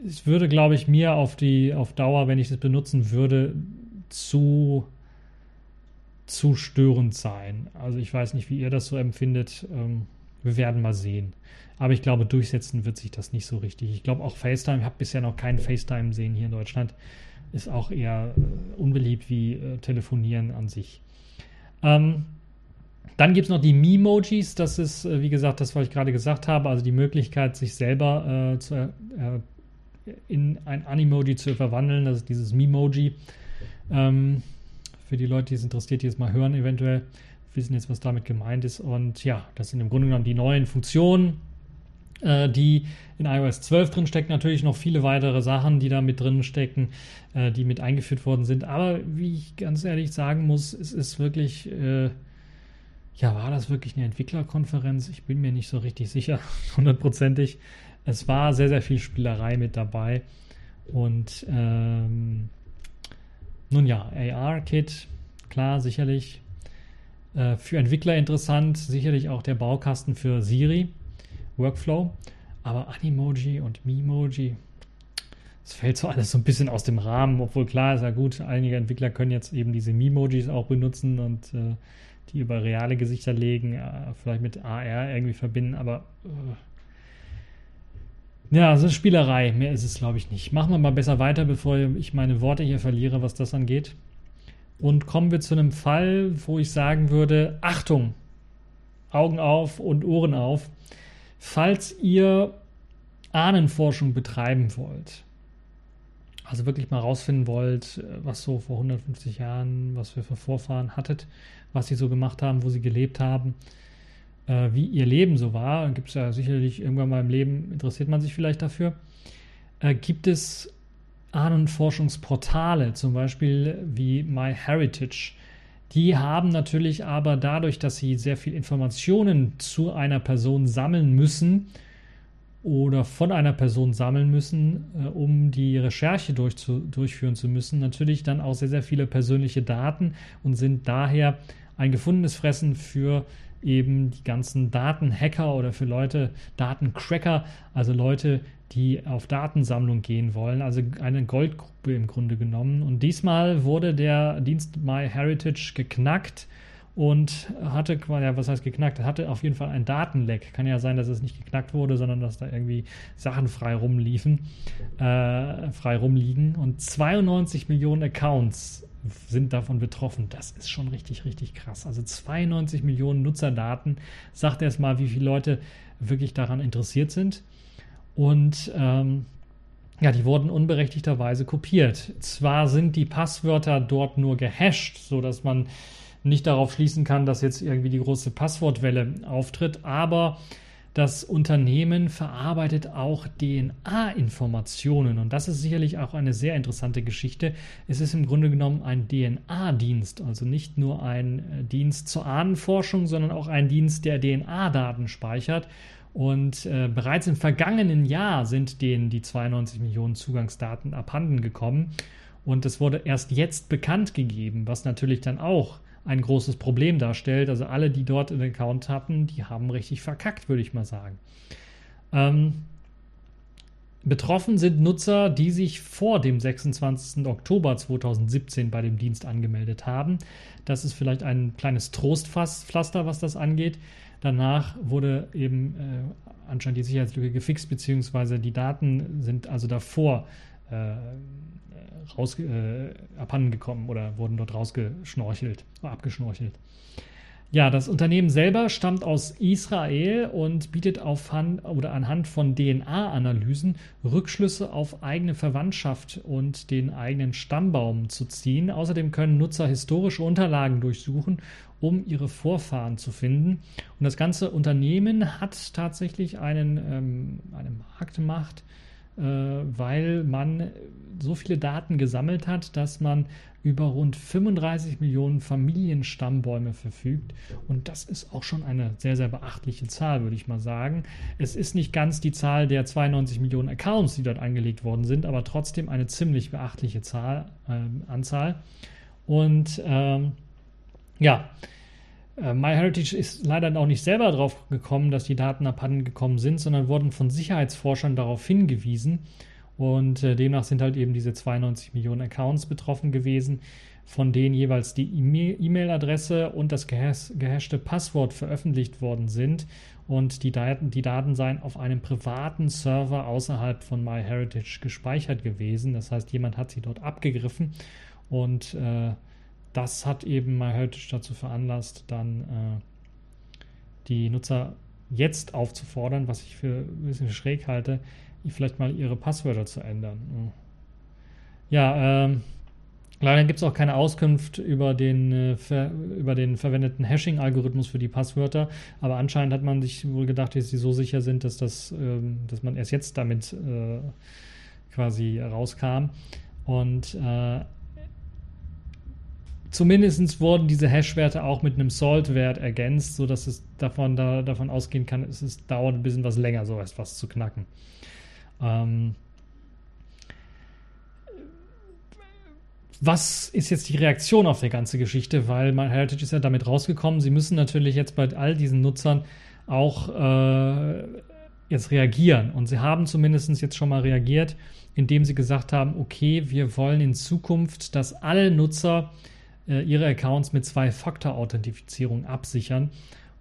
es würde, glaube ich, mir auf die, auf Dauer, wenn ich das benutzen würde, zu, zu störend sein. Also ich weiß nicht, wie ihr das so empfindet. Ähm, wir werden mal sehen. Aber ich glaube, durchsetzen wird sich das nicht so richtig. Ich glaube auch FaceTime, ich habe bisher noch keinen FaceTime sehen hier in Deutschland, ist auch eher äh, unbeliebt wie äh, Telefonieren an sich. Ähm, dann gibt es noch die Memojis. Das ist, äh, wie gesagt, das, was ich gerade gesagt habe, also die Möglichkeit, sich selber zu, in ein Animoji zu verwandeln. Das ist dieses Memoji. Ähm, für die Leute, die es interessiert, die es mal hören, eventuell wissen jetzt, was damit gemeint ist. Und ja, das sind im Grunde genommen die neuen Funktionen, äh, die in iOS 12 drin stecken. Natürlich noch viele weitere Sachen, die da mit drin stecken, äh, die mit eingeführt worden sind. Aber wie ich ganz ehrlich sagen muss, es ist wirklich, äh, ja, war das wirklich eine Entwicklerkonferenz? Ich bin mir nicht so richtig sicher, hundertprozentig. Es war sehr, sehr viel Spielerei mit dabei. Und ähm, nun ja, AR-Kit, klar, sicherlich. Äh, für Entwickler interessant, sicherlich auch der Baukasten für Siri, Workflow. Aber Animoji und Memoji, es fällt so alles so ein bisschen aus dem Rahmen, obwohl klar ist ja gut, einige Entwickler können jetzt eben diese Memojis auch benutzen und äh, die über reale Gesichter legen, äh, vielleicht mit AR irgendwie verbinden, aber äh, ja, so eine Spielerei. Mehr ist es, glaube ich, nicht. Machen wir mal besser weiter, bevor ich meine Worte hier verliere, was das angeht. Und kommen wir zu einem Fall, wo ich sagen würde: Achtung, Augen auf und Ohren auf. Falls ihr Ahnenforschung betreiben wollt, also wirklich mal rausfinden wollt, was so vor 150 Jahren, was wir für Vorfahren hattet, was sie so gemacht haben, wo sie gelebt haben, äh, wie ihr Leben so war, gibt es ja sicherlich irgendwann mal im Leben, interessiert man sich vielleicht dafür, äh, gibt es Ahnenforschungsportale, zum Beispiel wie MyHeritage. Die haben natürlich aber dadurch, dass sie sehr viel Informationen zu einer Person sammeln müssen oder von einer Person sammeln müssen, äh, um die Recherche durchzu, durchführen zu müssen, natürlich dann auch sehr, sehr viele persönliche Daten und sind daher ein gefundenes Fressen für eben die ganzen Datenhacker oder für Leute, Datencracker, also Leute, die auf Datensammlung gehen wollen, also eine Goldgrube im Grunde genommen. Und diesmal wurde der Dienst MyHeritage geknackt und hatte, ja, was heißt geknackt? Hatte auf jeden Fall ein Datenleck. Kann ja sein, dass es nicht geknackt wurde, sondern dass da irgendwie Sachen frei rumliefen, äh, frei rumliegen. Und 92 Millionen Accounts sind davon betroffen. Das ist schon richtig, richtig krass. Also 92 Millionen Nutzerdaten. Sagt erst mal, wie viele Leute wirklich daran interessiert sind. Und ähm, ja, die wurden unberechtigterweise kopiert. Zwar sind die Passwörter dort nur gehasht, sodass man nicht darauf schließen kann, dass jetzt irgendwie die große Passwortwelle auftritt, aber das Unternehmen verarbeitet auch DNA-Informationen und das ist sicherlich auch eine sehr interessante Geschichte. Es ist im Grunde genommen ein DNA-Dienst, also nicht nur ein äh, Dienst zur Ahnenforschung, sondern auch ein Dienst, der DNA-Daten speichert. Und äh, bereits im vergangenen Jahr sind denen die 92 Millionen Zugangsdaten abhanden gekommen. Und es wurde erst jetzt bekannt gegeben, was natürlich dann auch ein großes Problem darstellt. Also alle, die dort einen Account hatten, die haben richtig verkackt, würde ich mal sagen. Ähm, betroffen sind Nutzer, die sich vor dem 26. Oktober 2017 bei dem Dienst angemeldet haben. Das ist vielleicht ein kleines Trostpflaster, was das angeht. Danach wurde eben äh, anscheinend die Sicherheitslücke gefixt, beziehungsweise die Daten sind also davor äh, raus, äh, abhanden gekommen oder wurden dort rausgeschnorchelt, abgeschnorchelt. Ja, das Unternehmen selber stammt aus Israel und bietet auf Hand, oder anhand von DNA-Analysen Rückschlüsse auf eigene Verwandtschaft und den eigenen Stammbaum zu ziehen. Außerdem können Nutzer historische Unterlagen durchsuchen, um ihre Vorfahren zu finden. Und das ganze Unternehmen hat tatsächlich einen, ähm, eine Marktmacht weil man so viele Daten gesammelt hat, dass man über rund 35 Millionen Familienstammbäume verfügt. Und das ist auch schon eine sehr, sehr beachtliche Zahl, würde ich mal sagen. Es ist nicht ganz die Zahl der 92 Millionen Accounts, die dort angelegt worden sind, aber trotzdem eine ziemlich beachtliche Zahl, äh, Anzahl. Und ähm, ja, äh, MyHeritage ist leider auch nicht selber darauf gekommen, dass die Daten abhanden gekommen sind, sondern wurden von Sicherheitsforschern darauf hingewiesen. Und äh, demnach sind halt eben diese 92 Millionen Accounts betroffen gewesen, von denen jeweils die E-Mail-Adresse und das gehashte Passwort veröffentlicht worden sind. Und die Daten, die Daten seien auf einem privaten Server außerhalb von MyHeritage gespeichert gewesen. Das heißt, jemand hat sie dort abgegriffen und äh, das hat eben MyHeritage dazu veranlasst, dann äh, die Nutzer jetzt aufzufordern, was ich für ein bisschen schräg halte, vielleicht mal ihre Passwörter zu ändern. Ja, ähm, leider gibt es auch keine Auskunft über den, äh, ver, über den verwendeten Hashing-Algorithmus für die Passwörter, aber anscheinend hat man sich wohl gedacht, dass sie so sicher sind, dass, das, ähm, dass man erst jetzt damit äh, quasi rauskam. Und äh, Zumindest wurden diese Hash-Werte auch mit einem Salt-Wert ergänzt, sodass es davon, da, davon ausgehen kann, es ist, dauert ein bisschen was länger, so etwas zu knacken. Ähm, was ist jetzt die Reaktion auf die ganze Geschichte? Weil MyHeritage ist ja damit rausgekommen. Sie müssen natürlich jetzt bei all diesen Nutzern auch äh, jetzt reagieren. Und sie haben zumindest jetzt schon mal reagiert, indem sie gesagt haben, okay, wir wollen in Zukunft, dass alle Nutzer ihre Accounts mit Zwei-Faktor-Authentifizierung absichern.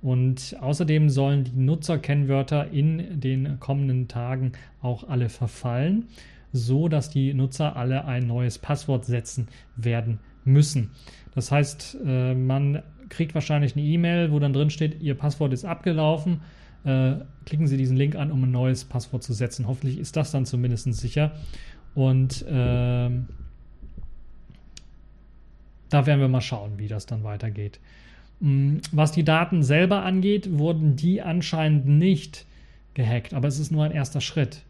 Und außerdem sollen die Nutzerkennwörter in den kommenden Tagen auch alle verfallen, so dass die Nutzer alle ein neues Passwort setzen werden müssen. Das heißt, äh, man kriegt wahrscheinlich eine E-Mail, wo dann drin steht, Ihr Passwort ist abgelaufen. Äh, klicken Sie diesen Link an, um ein neues Passwort zu setzen. Hoffentlich ist das dann zumindest sicher. Und äh, da werden wir mal schauen, wie das dann weitergeht. Mm, was die Daten selber angeht, wurden die anscheinend nicht gehackt, aber es ist nur ein erster Schritt.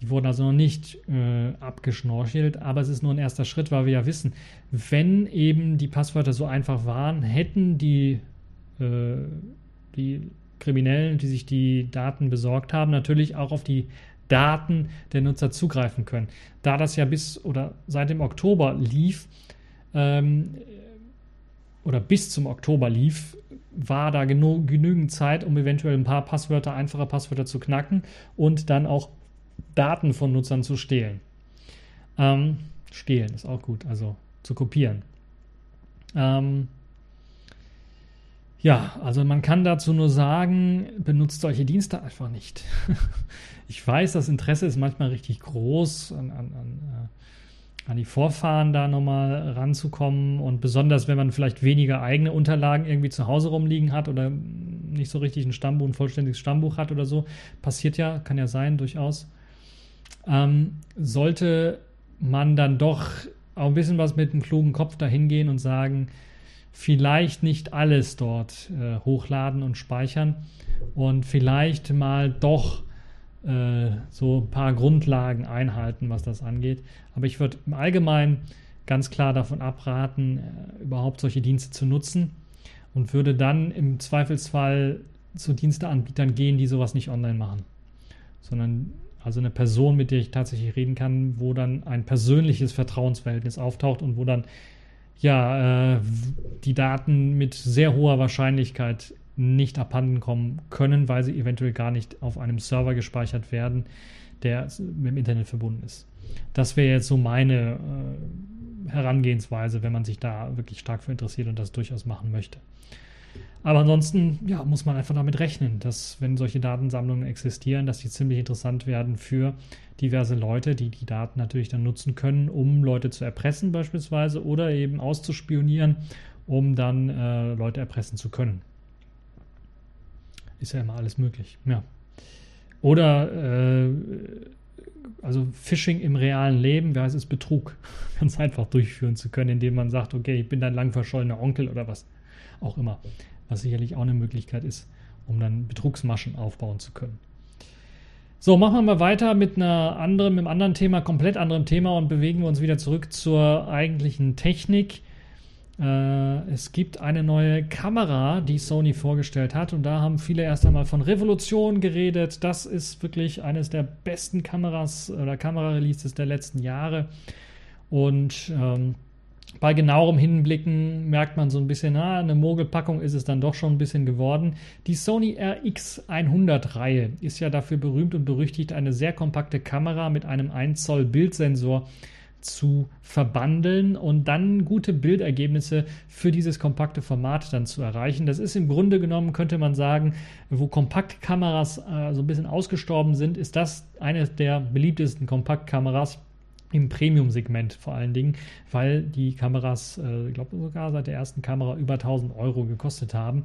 Die wurden also noch nicht äh, abgeschnorchelt, aber es ist nur ein erster Schritt, weil wir ja wissen, wenn eben die Passwörter so einfach waren, hätten die, äh, die Kriminellen, die sich die Daten besorgt haben, natürlich auch auf die Daten der Nutzer zugreifen können. Da das ja bis oder seit dem Oktober lief, ähm, oder bis zum Oktober lief, war da genügend Zeit, um eventuell ein paar Passwörter, einfache Passwörter zu knacken und dann auch Daten von Nutzern zu stehlen. Ähm, stehlen ist auch gut, also zu kopieren. Ähm, ja, also man kann dazu nur sagen, benutzt solche Dienste einfach nicht. ich weiß, das Interesse ist manchmal richtig groß an, an, an äh, an die Vorfahren da nochmal ranzukommen. Und besonders, wenn man vielleicht weniger eigene Unterlagen irgendwie zu Hause rumliegen hat oder nicht so richtig ein Stammbuch, ein vollständiges Stammbuch hat oder so, passiert ja, kann ja sein, durchaus, ähm, sollte man dann doch auch ein bisschen was mit einem klugen Kopf dahin gehen und sagen, vielleicht nicht alles dort äh, hochladen und speichern und vielleicht mal doch äh, so ein paar Grundlagen einhalten, was das angeht. Aber ich würde im Allgemeinen ganz klar davon abraten, äh, überhaupt solche Dienste zu nutzen und würde dann im Zweifelsfall zu Diensteanbietern gehen, die sowas nicht online machen, sondern also eine Person, mit der ich tatsächlich reden kann, wo dann ein persönliches Vertrauensverhältnis auftaucht und wo dann ja äh, die Daten mit sehr hoher Wahrscheinlichkeit nicht abhanden kommen können, weil sie eventuell gar nicht auf einem Server gespeichert werden, der mit dem Internet verbunden ist. Das wäre jetzt so meine äh, Herangehensweise, wenn man sich da wirklich stark für interessiert und das durchaus machen möchte. Aber ansonsten ja, muss man einfach damit rechnen, dass wenn solche Datensammlungen existieren, dass die ziemlich interessant werden für diverse Leute, die die Daten natürlich dann nutzen können, um Leute zu erpressen beispielsweise oder eben auszuspionieren, um dann äh, Leute erpressen zu können ist ja immer alles möglich. Ja. Oder äh, also Phishing im realen Leben, wer heißt es Betrug, ganz einfach durchführen zu können, indem man sagt, okay, ich bin dein lang verschollener Onkel oder was auch immer, was sicherlich auch eine Möglichkeit ist, um dann Betrugsmaschen aufbauen zu können. So, machen wir mal weiter mit einer anderen, mit einem anderen Thema, komplett anderem Thema und bewegen wir uns wieder zurück zur eigentlichen Technik. Äh, es gibt eine neue Kamera, die Sony vorgestellt hat und da haben viele erst einmal von Revolution geredet. Das ist wirklich eines der besten Kameras oder Kamerareleases der letzten Jahre und ähm, bei genauerem Hinblicken merkt man so ein bisschen, na, eine Mogelpackung ist es dann doch schon ein bisschen geworden. Die Sony RX100-Reihe ist ja dafür berühmt und berüchtigt, eine sehr kompakte Kamera mit einem 1 Zoll Bildsensor zu verbandeln und dann gute Bildergebnisse für dieses kompakte Format dann zu erreichen. Das ist im Grunde genommen, könnte man sagen, wo Kompaktkameras äh, so ein bisschen ausgestorben sind, ist das eine der beliebtesten Kompaktkameras im Premium-Segment vor allen Dingen, weil die Kameras, äh, ich glaube sogar seit der ersten Kamera über 1000 Euro gekostet haben.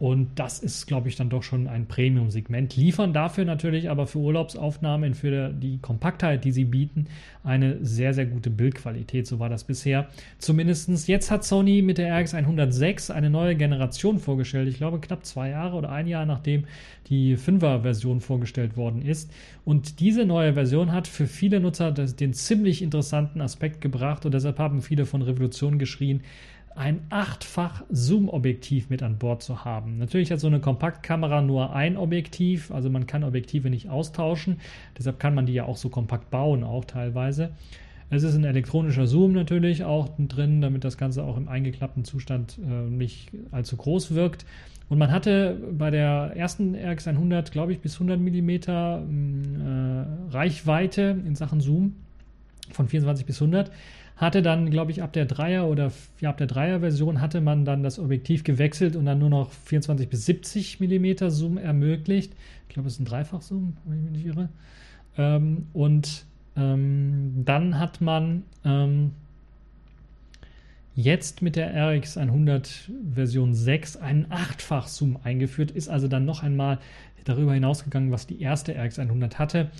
Und das ist, glaube ich, dann doch schon ein Premium-Segment. Liefern dafür natürlich aber für Urlaubsaufnahmen, für die Kompaktheit, die sie bieten, eine sehr, sehr gute Bildqualität. So war das bisher. Zumindest jetzt hat Sony mit der RX 106 eine neue Generation vorgestellt. Ich glaube, knapp zwei Jahre oder ein Jahr nachdem die 5er-Version vorgestellt worden ist. Und diese neue Version hat für viele Nutzer den ziemlich interessanten Aspekt gebracht und deshalb haben viele von Revolution geschrien ein achtfach Zoom-Objektiv mit an Bord zu haben. Natürlich hat so eine Kompaktkamera nur ein Objektiv, also man kann Objektive nicht austauschen. Deshalb kann man die ja auch so kompakt bauen, auch teilweise. Es ist ein elektronischer Zoom natürlich auch drin, damit das Ganze auch im eingeklappten Zustand äh, nicht allzu groß wirkt. Und man hatte bei der ersten RX100, glaube ich, bis 100 mm äh, Reichweite in Sachen Zoom von 24 bis 100 hatte dann, glaube ich, ab der Dreier oder ja, ab der Dreier-Version hatte man dann das Objektiv gewechselt und dann nur noch 24 bis 70 mm Zoom ermöglicht. Ich glaube, es ist ein Dreifach-Zoom, wenn ich mich nicht irre. Ähm, und ähm, dann hat man ähm, jetzt mit der RX 100 Version 6 einen Achtfach-Zoom eingeführt, ist also dann noch einmal darüber hinausgegangen, was die erste RX 100 hatte.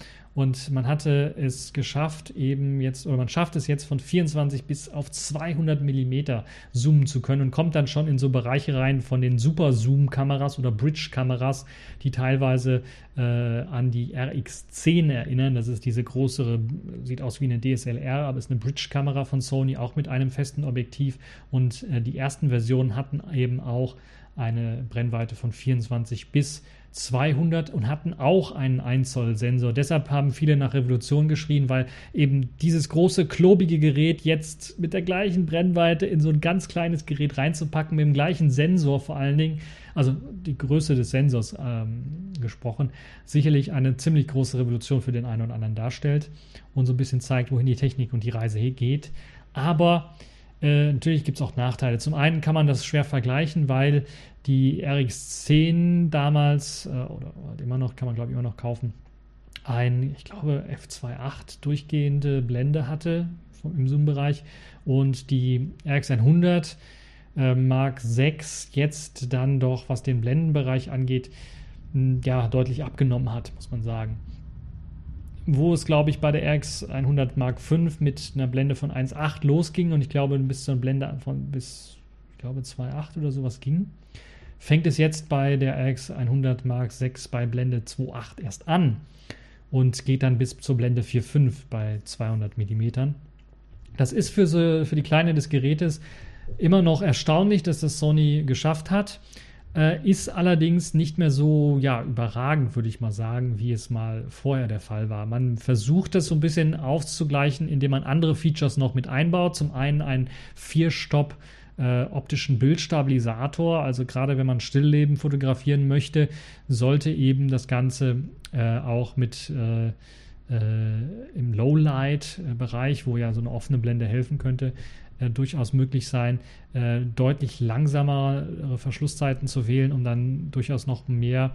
Und man hatte es geschafft, eben jetzt, oder man schafft es jetzt von 24 bis auf 200 Millimeter zoomen zu können und kommt dann schon in so Bereiche rein von den Super-Zoom-Kameras oder Bridge-Kameras, die teilweise äh, an die RX10 erinnern. Das ist diese größere, sieht aus wie eine DSLR, aber ist eine Bridge-Kamera von Sony, auch mit einem festen Objektiv. Und äh, die ersten Versionen hatten eben auch eine Brennweite von 24 bis 200 und hatten auch einen 1 Zoll Sensor. Deshalb haben viele nach Revolution geschrien, weil eben dieses große klobige Gerät jetzt mit der gleichen Brennweite in so ein ganz kleines Gerät reinzupacken, mit dem gleichen Sensor vor allen Dingen, also die Größe des Sensors ähm, gesprochen, sicherlich eine ziemlich große Revolution für den einen oder anderen darstellt und so ein bisschen zeigt, wohin die Technik und die Reise geht. Aber äh, natürlich gibt es auch Nachteile. Zum einen kann man das schwer vergleichen, weil die RX10 damals, äh, oder, immer noch, kann man glaube ich immer noch kaufen, ein, ich glaube, F2.8 durchgehende Blende hatte vom, im Zoom-Bereich und die RX100 äh, Mark 6 jetzt dann doch, was den Blendenbereich angeht, ja, deutlich abgenommen hat, muss man sagen wo es, glaube ich, bei der RX 100 Mark V mit einer Blende von 1,8 losging und ich glaube, bis zu einer Blende von bis, ich glaube, 2,8 oder sowas ging, fängt es jetzt bei der RX 100 Mark 6 bei Blende 2,8 erst an und geht dann bis zur Blende 4,5 bei 200 mm. Das ist für, so, für die Kleine des Gerätes immer noch erstaunlich, dass das Sony geschafft hat. Äh, ist allerdings nicht mehr so ja, überragend, würde ich mal sagen, wie es mal vorher der Fall war. Man versucht das so ein bisschen aufzugleichen, indem man andere Features noch mit einbaut. Zum einen ein Vier-Stopp- äh, optischen Bildstabilisator. Also gerade wenn man Stillleben fotografieren möchte, sollte eben das Ganze äh, auch mit äh, äh im Lowlight-Bereich, wo ja so eine offene Blende helfen könnte, äh, durchaus möglich sein, äh, deutlich langsamere Verschlusszeiten zu wählen, um dann durchaus noch mehr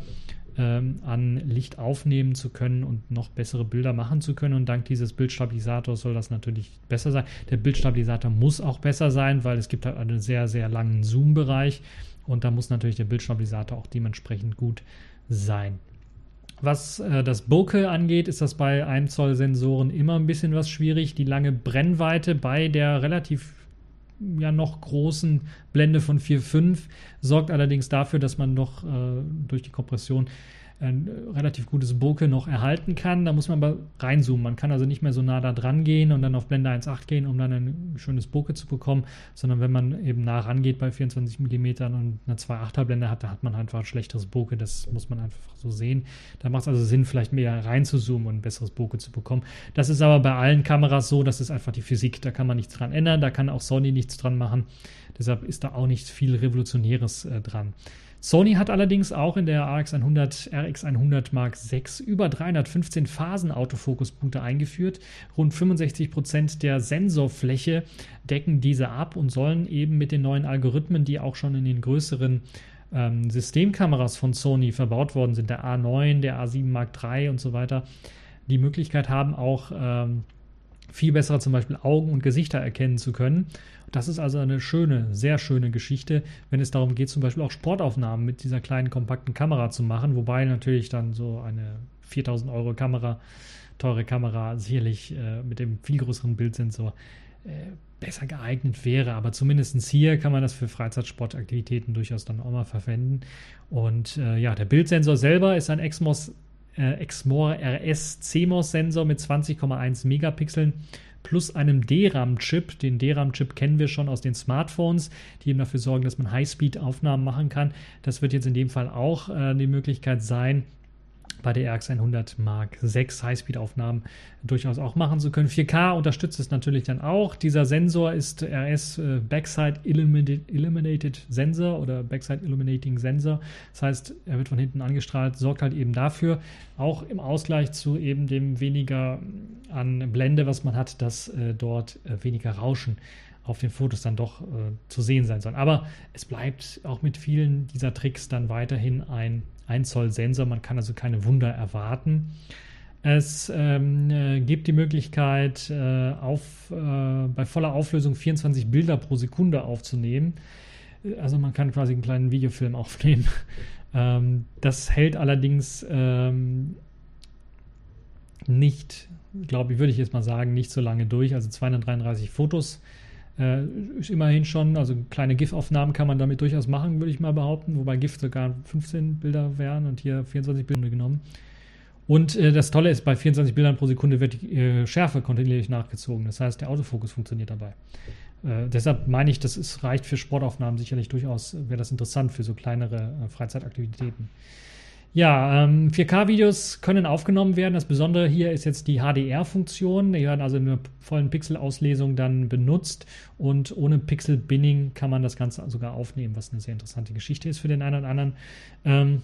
ähm, an Licht aufnehmen zu können und noch bessere Bilder machen zu können. Und dank dieses Bildstabilisators soll das natürlich besser sein. Der Bildstabilisator muss auch besser sein, weil es gibt halt einen sehr, sehr langen Zoom-Bereich und da muss natürlich der Bildstabilisator auch dementsprechend gut sein. Was äh, das Bokeh angeht, ist das bei 1 Zoll Sensoren immer ein bisschen was schwierig. Die lange Brennweite bei der relativ ja noch großen Blende von 4.5 sorgt allerdings dafür, dass man noch äh, durch die Kompression ein relativ gutes Bokeh noch erhalten kann. Da muss man aber reinzoomen. Man kann also nicht mehr so nah da dran gehen und dann auf Blende 1.8 gehen, um dann ein schönes Bokeh zu bekommen, sondern wenn man eben nah rangeht bei 24 mm und eine 2.8er Blende hat, da hat man einfach ein schlechteres Bokeh. Das muss man einfach so sehen. Da macht es also Sinn, vielleicht mehr reinzuzoomen und ein besseres Bokeh zu bekommen. Das ist aber bei allen Kameras so, das ist einfach die Physik. Da kann man nichts dran ändern, da kann auch Sony nichts dran machen. Deshalb ist da auch nicht viel Revolutionäres äh, dran. Sony hat allerdings auch in der RX100, RX100 Mark VI über 315 Phasen-Autofokuspunkte eingeführt. Rund 65 Prozent der Sensorfläche decken diese ab und sollen eben mit den neuen Algorithmen, die auch schon in den größeren ähm, Systemkameras von Sony verbaut worden sind, der A9, der A7 Mark III und so weiter, die Möglichkeit haben, auch ähm, viel besser zum Beispiel Augen und Gesichter erkennen zu können. Das ist also eine schöne, sehr schöne Geschichte, wenn es darum geht, zum Beispiel auch Sportaufnahmen mit dieser kleinen, kompakten Kamera zu machen, wobei natürlich dann so eine 4000 Euro Kamera, teure Kamera, sicherlich äh, mit dem viel größeren Bildsensor äh, besser geeignet wäre. Aber zumindest hier kann man das für Freizeitsportaktivitäten durchaus dann auch mal verwenden. Und äh, ja, der Bildsensor selber ist ein Exmos, äh, Exmor RS CMOS-Sensor mit 20,1 Megapixeln plus einem DRAM-Chip. Den DRAM-Chip kennen wir schon aus den Smartphones, die eben dafür sorgen, dass man High-Speed-Aufnahmen machen kann. Das wird jetzt in dem Fall auch äh, die Möglichkeit sein, bei der RX 100 Mark 6 Highspeed-Aufnahmen durchaus auch machen zu können. 4K unterstützt es natürlich dann auch. Dieser Sensor ist RS äh, Backside Illuminated Sensor oder Backside Illuminating Sensor. Das heißt, er wird von hinten angestrahlt, sorgt halt eben dafür, auch im Ausgleich zu eben dem weniger an Blende, was man hat, dass äh, dort äh, weniger Rauschen auf den Fotos dann doch äh, zu sehen sein soll. Aber es bleibt auch mit vielen dieser Tricks dann weiterhin ein 1 Zoll Sensor. Man kann also keine Wunder erwarten. Es ähm, äh, gibt die Möglichkeit, äh, auf, äh, bei voller Auflösung 24 Bilder pro Sekunde aufzunehmen. Also man kann quasi einen kleinen Videofilm aufnehmen. ähm, das hält allerdings ähm, nicht, glaube ich, würde ich jetzt mal sagen, nicht so lange durch. Also 233 Fotos äh, ist immerhin schon, also kleine GIF-Aufnahmen kann man damit durchaus machen, würde ich mal behaupten, wobei GIF sogar 15 Bilder wären und hier 24 Bilder genommen. Und äh, das Tolle ist, bei 24 Bildern pro Sekunde wird die äh, Schärfe kontinuierlich nachgezogen. Das heißt, der Autofokus funktioniert dabei. Äh, deshalb meine ich, das ist, reicht für Sportaufnahmen sicherlich durchaus, wäre das interessant für so kleinere äh, Freizeitaktivitäten. Ja, ähm, 4K-Videos können aufgenommen werden. Das Besondere hier ist jetzt die HDR-Funktion. Die werden also in einer vollen Pixelauslesung dann benutzt und ohne Pixel-Binning kann man das Ganze sogar aufnehmen, was eine sehr interessante Geschichte ist für den einen oder anderen. Ähm,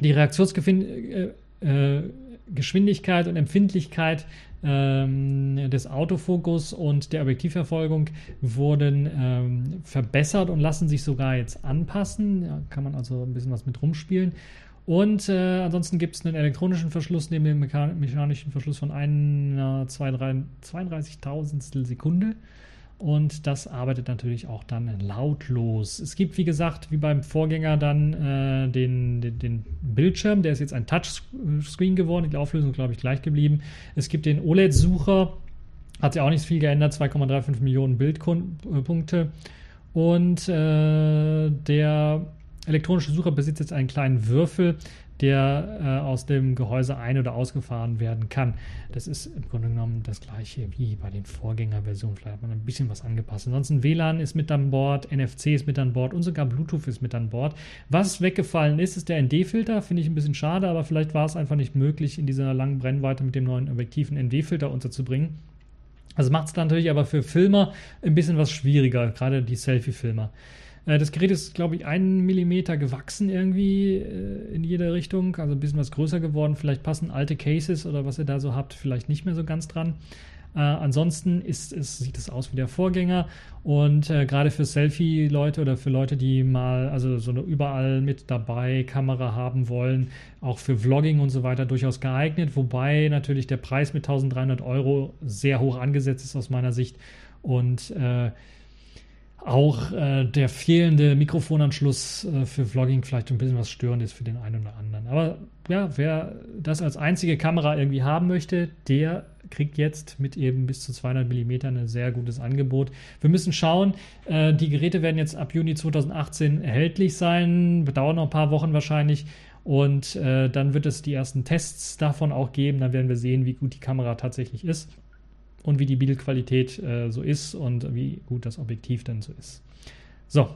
die Reaktionsgeschwindigkeit äh, äh und Empfindlichkeit ähm, des Autofokus und der Objektivverfolgung wurden ähm, verbessert und lassen sich sogar jetzt anpassen. Da kann man also ein bisschen was mit rumspielen. Und äh, ansonsten gibt es einen elektronischen Verschluss neben dem mechanischen Verschluss von einer 32.000 Sekunde. Und das arbeitet natürlich auch dann lautlos. Es gibt, wie gesagt, wie beim Vorgänger dann äh, den, den, den, Bildschirm, der ist jetzt ein Touchscreen geworden. Die Auflösung glaube ich, gleich geblieben. Es gibt den OLED-Sucher, hat sich auch nicht viel geändert, 2,35 Millionen Bildpunkte. Und äh, der elektronische Sucher besitzt jetzt einen kleinen Würfel, der äh, aus dem Gehäuse ein- oder ausgefahren werden kann. Das ist im Grunde genommen das gleiche wie bei den Vorgängerversionen. Vielleicht hat man ein bisschen was angepasst. Ansonsten WLAN ist mit an Bord, NFC ist mit an Bord und sogar Bluetooth ist mit an Bord. Was weggefallen ist, ist der ND-Filter. Finde ich ein bisschen schade, aber vielleicht war es einfach nicht möglich, in dieser langen Brennweite mit dem neuen Objektiv einen ND-Filter unterzubringen. Also macht es natürlich aber für Filmer ein bisschen was schwieriger, gerade die Selfie-Filmer. Äh, das Gerät ist, glaube ich, einen Millimeter gewachsen irgendwie äh, in jede Richtung, also ein bisschen was größer geworden. Vielleicht passen alte Cases oder was ihr da so habt, vielleicht nicht mehr so ganz dran. Äh, ansonsten ist, ist, sieht es aus wie der Vorgänger und äh, gerade für Selfie-Leute oder für Leute, die mal also so eine überall mit dabei Kamera haben wollen, auch für Vlogging und so weiter durchaus geeignet, wobei natürlich der Preis mit 1300 Euro sehr hoch angesetzt ist aus meiner Sicht und äh, auch äh, der fehlende Mikrofonanschluss äh, für Vlogging vielleicht ein bisschen was störend ist für den einen oder anderen. Aber ja, wer das als einzige Kamera irgendwie haben möchte, der kriegt jetzt mit eben bis zu 200 mm ein sehr gutes Angebot. Wir müssen schauen, äh, die Geräte werden jetzt ab Juni 2018 erhältlich sein, bedauern noch ein paar Wochen wahrscheinlich. Und äh, dann wird es die ersten Tests davon auch geben. Dann werden wir sehen, wie gut die Kamera tatsächlich ist und wie die Bildqualität äh, so ist und wie gut das Objektiv dann so ist. So,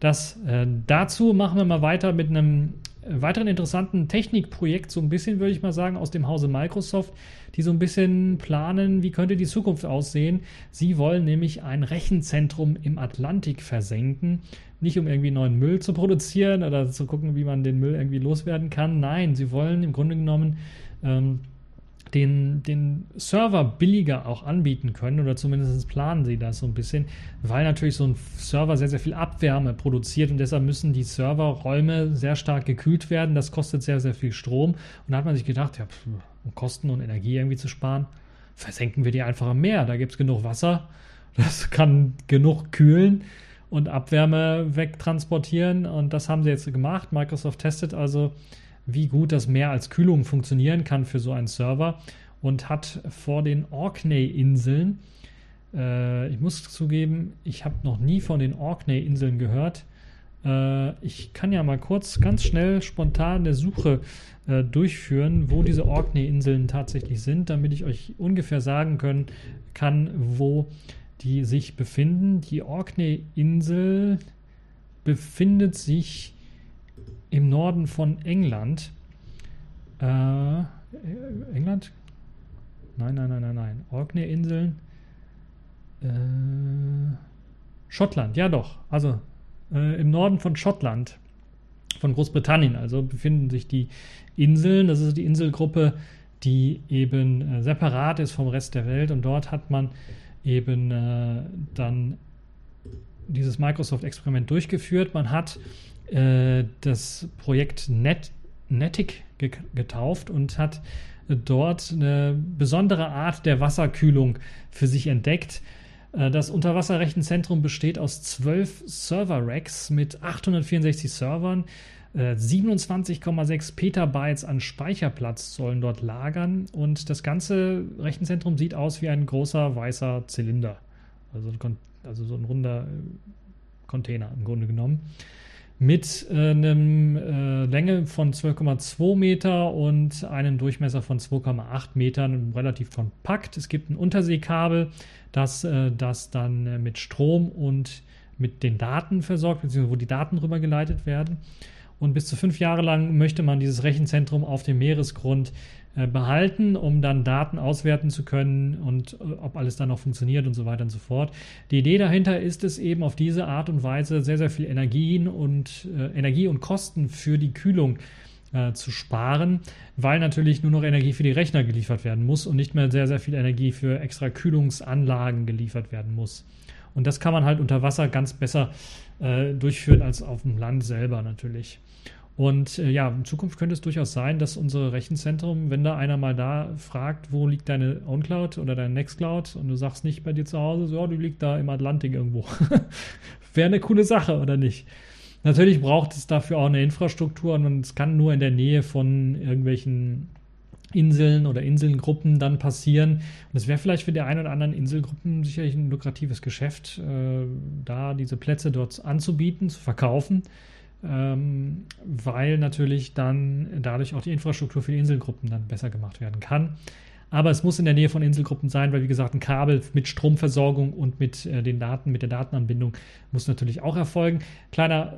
das äh, dazu machen wir mal weiter mit einem weiteren interessanten Technikprojekt, so ein bisschen würde ich mal sagen, aus dem Hause Microsoft, die so ein bisschen planen, wie könnte die Zukunft aussehen. Sie wollen nämlich ein Rechenzentrum im Atlantik versenken. Nicht um irgendwie neuen Müll zu produzieren oder zu gucken, wie man den Müll irgendwie loswerden kann. Nein, sie wollen im Grunde genommen ähm, den, den Server billiger auch anbieten können oder zumindest planen sie das so ein bisschen, weil natürlich so ein Server sehr, sehr viel Abwärme produziert und deshalb müssen die Serverräume sehr stark gekühlt werden. Das kostet sehr, sehr viel Strom und da hat man sich gedacht, ja, um Kosten und Energie irgendwie zu sparen, versenken wir die einfach im Meer. Da gibt es genug Wasser, das kann genug kühlen und Abwärme wegtransportieren und das haben sie jetzt gemacht. Microsoft testet also wie gut das mehr als Kühlung funktionieren kann für so einen Server und hat vor den Orkney-Inseln, äh, ich muss zugeben, ich habe noch nie von den Orkney-Inseln gehört. Äh, ich kann ja mal kurz, ganz schnell, spontan eine Suche äh, durchführen, wo diese Orkney-Inseln tatsächlich sind, damit ich euch ungefähr sagen können, kann, wo die sich befinden. Die Orkney-Insel befindet sich im Norden von England. Äh, England? Nein, nein, nein, nein, nein. Orkney-Inseln. Äh, Schottland, ja doch. Also äh, im Norden von Schottland, von Großbritannien. Also befinden sich die Inseln. Das ist die Inselgruppe, die eben äh, separat ist vom Rest der Welt. Und dort hat man eben äh, dann dieses Microsoft-Experiment durchgeführt. Man hat äh, das Projekt Net, Netic getauft und hat dort eine besondere Art der Wasserkühlung für sich entdeckt. Äh, das Unterwasserrechenzentrum besteht aus zwölf Server-Racks mit 864 Servern. 27,6 äh, Petabytes an Speicherplatz sollen dort lagern und das ganze Rechenzentrum sieht aus wie ein großer weißer Zylinder. Also, also so ein runder Container im Grunde genommen mit äh, einem äh, Länge von 12,2 Meter und einem Durchmesser von 2,8 Metern, relativ kompakt. Es gibt ein Unterseekabel, das äh, das dann äh, mit Strom und mit den Daten versorgt, beziehungsweise wo die Daten rübergeleitet werden. Und bis zu fünf Jahre lang möchte man dieses Rechenzentrum auf dem Meeresgrund behalten, um dann Daten auswerten zu können und äh, ob alles dann noch funktioniert und so weiter und so fort. Die Idee dahinter ist es eben auf diese Art und Weise sehr, sehr viel Energien und äh, Energie und Kosten für die Kühlung äh, zu sparen, weil natürlich nur noch Energie für die Rechner geliefert werden muss und nicht mehr sehr, sehr viel Energie für extra Kühlungsanlagen geliefert werden muss. Und das kann man halt unter Wasser ganz besser äh, durchführen als auf dem Land selber natürlich. Und äh, ja, in Zukunft könnte es durchaus sein, dass unsere Rechenzentrum, wenn da einer mal da fragt, wo liegt deine OwnCloud oder deine Nextcloud und du sagst nicht bei dir zu Hause, so, die liegt da im Atlantik irgendwo. Wäre eine coole Sache, oder nicht? Natürlich braucht es dafür auch eine Infrastruktur und es kann nur in der Nähe von irgendwelchen Inseln oder Inselgruppen dann passieren. Und es wäre vielleicht für die ein oder anderen Inselgruppen sicherlich ein lukratives Geschäft, äh, da diese Plätze dort anzubieten, zu verkaufen ähm, weil natürlich dann dadurch auch die Infrastruktur für die Inselgruppen dann besser gemacht werden kann. Aber es muss in der Nähe von Inselgruppen sein, weil wie gesagt ein Kabel mit Stromversorgung und mit äh, den Daten, mit der Datenanbindung muss natürlich auch erfolgen. Kleiner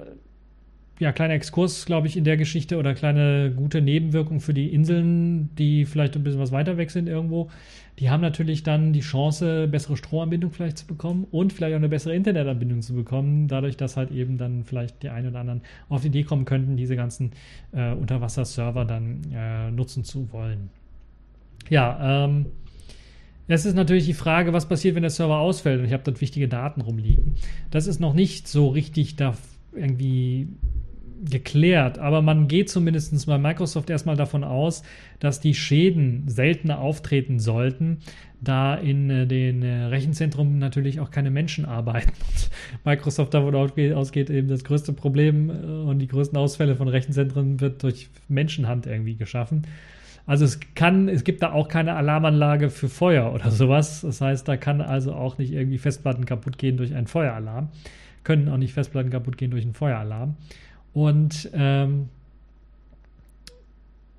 ja, kleiner Exkurs, glaube ich, in der Geschichte oder kleine gute Nebenwirkung für die Inseln, die vielleicht ein bisschen was weiter weg sind irgendwo. Die haben natürlich dann die Chance, bessere Stromanbindung vielleicht zu bekommen und vielleicht auch eine bessere Internetanbindung zu bekommen, dadurch, dass halt eben dann vielleicht die einen oder anderen auf die Idee kommen könnten, diese ganzen äh, Unterwasserserver dann äh, nutzen zu wollen. Ja, ähm, es ist natürlich die Frage, was passiert, wenn der Server ausfällt und ich habe dort wichtige Daten rumliegen. Das ist noch nicht so richtig da irgendwie geklärt, aber man geht zumindest bei Microsoft erstmal davon aus, dass die Schäden seltener auftreten sollten, da in äh, den äh, Rechenzentren natürlich auch keine Menschen arbeiten. Microsoft davon ausgeht, eben das größte Problem äh, und die größten Ausfälle von Rechenzentren wird durch Menschenhand irgendwie geschaffen. Also es kann, es gibt da auch keine Alarmanlage für Feuer oder sowas. Das heißt, da kann also auch nicht irgendwie Festplatten kaputt gehen durch einen Feueralarm. Können auch nicht Festplatten kaputt gehen durch einen Feueralarm. Und ähm,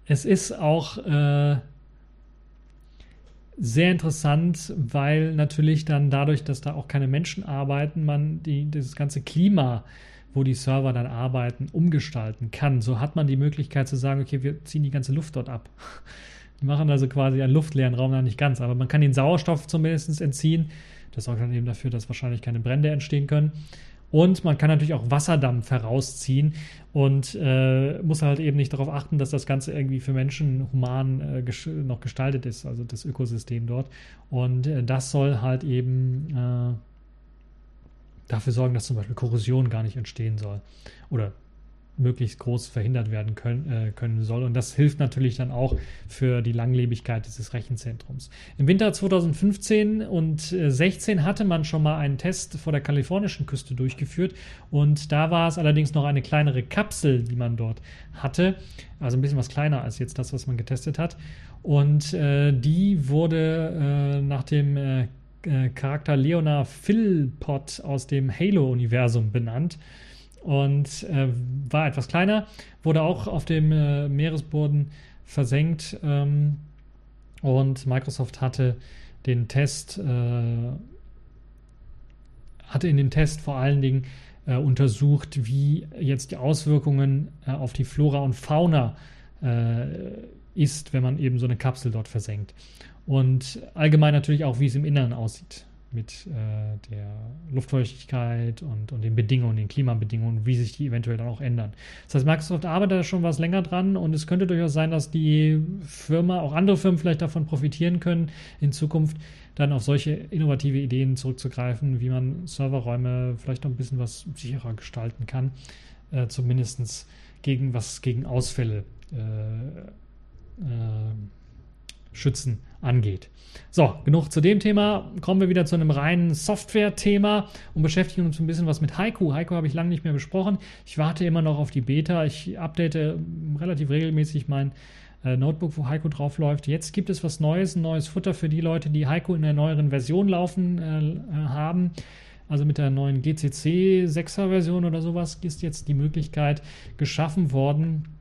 es ist auch äh, sehr interessant, weil natürlich dann dadurch, dass da auch keine Menschen arbeiten, man die, dieses ganze Klima, wo die Server dann arbeiten, umgestalten kann. So hat man die Möglichkeit zu sagen, okay, wir ziehen die ganze Luft dort ab. Wir machen also quasi einen luftleeren Raum, da nicht ganz, aber man kann den Sauerstoff zumindest entziehen. Das sorgt dann eben dafür, dass wahrscheinlich keine Brände entstehen können. Und man kann natürlich auch Wasserdampf herausziehen und äh, muss halt eben nicht darauf achten, dass das Ganze irgendwie für Menschen human äh, ges noch gestaltet ist, also das Ökosystem dort. Und äh, das soll halt eben äh, dafür sorgen, dass zum Beispiel Korrosion gar nicht entstehen soll. Oder möglichst groß verhindert werden können, äh, können soll. Und das hilft natürlich dann auch für die Langlebigkeit dieses Rechenzentrums. Im Winter 2015 und 16 hatte man schon mal einen Test vor der kalifornischen Küste durchgeführt. Und da war es allerdings noch eine kleinere Kapsel, die man dort hatte. Also ein bisschen was kleiner als jetzt das, was man getestet hat. Und äh, die wurde äh, nach dem äh, äh, Charakter Leonard Philpott aus dem Halo-Universum benannt und äh, war etwas kleiner, wurde auch auf dem äh, Meeresboden versenkt ähm, und Microsoft hatte den Test, äh, hatte in dem Test vor allen Dingen äh, untersucht, wie jetzt die Auswirkungen äh, auf die Flora und Fauna äh, ist, wenn man eben so eine Kapsel dort versenkt. Und allgemein natürlich auch, wie es im Inneren aussieht mit äh, der Luftfeuchtigkeit und, und den Bedingungen, den Klimabedingungen, wie sich die eventuell dann auch ändern. Das heißt, Microsoft arbeitet da schon was länger dran und es könnte durchaus sein, dass die Firma, auch andere Firmen vielleicht davon profitieren können, in Zukunft dann auf solche innovative Ideen zurückzugreifen, wie man Serverräume vielleicht noch ein bisschen was sicherer gestalten kann, äh, zumindest gegen was gegen Ausfälle äh, äh, schützen angeht. So, genug zu dem Thema. Kommen wir wieder zu einem reinen Software-Thema und beschäftigen uns ein bisschen was mit Haiku. Haiku habe ich lange nicht mehr besprochen. Ich warte immer noch auf die Beta. Ich update relativ regelmäßig mein äh, Notebook, wo Haiku drauf läuft. Jetzt gibt es was Neues, ein neues Futter für die Leute, die Haiku in der neueren Version laufen äh, äh haben. Also mit der neuen GCC 6er Version oder sowas ist jetzt die Möglichkeit geschaffen worden,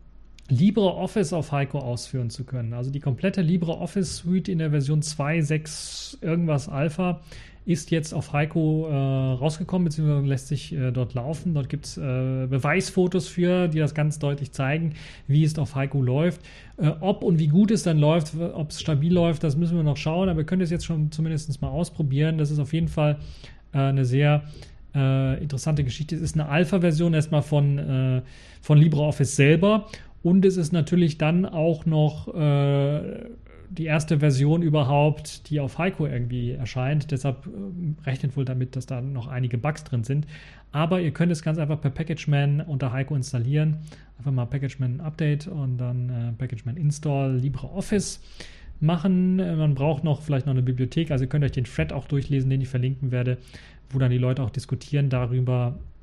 LibreOffice auf Heiko ausführen zu können. Also die komplette LibreOffice Suite in der Version 2.6 irgendwas Alpha ist jetzt auf Heiko äh, rausgekommen, beziehungsweise lässt sich äh, dort laufen. Dort gibt es äh, Beweisfotos für, die das ganz deutlich zeigen, wie es auf Heiko läuft. Äh, ob und wie gut es dann läuft, ob es stabil läuft, das müssen wir noch schauen, aber wir können es jetzt schon zumindest mal ausprobieren. Das ist auf jeden Fall äh, eine sehr äh, interessante Geschichte. Es ist eine Alpha-Version erstmal von, von LibreOffice selber und es ist natürlich dann auch noch äh, die erste Version überhaupt, die auf Heiko irgendwie erscheint. Deshalb äh, rechnet wohl damit, dass da noch einige Bugs drin sind. Aber ihr könnt es ganz einfach per PackageMan unter Heiko installieren. Einfach mal PackageMan Update und dann äh, PackageMan Install LibreOffice machen. Man braucht noch vielleicht noch eine Bibliothek. Also ihr könnt euch den Thread auch durchlesen, den ich verlinken werde, wo dann die Leute auch diskutieren darüber, äh,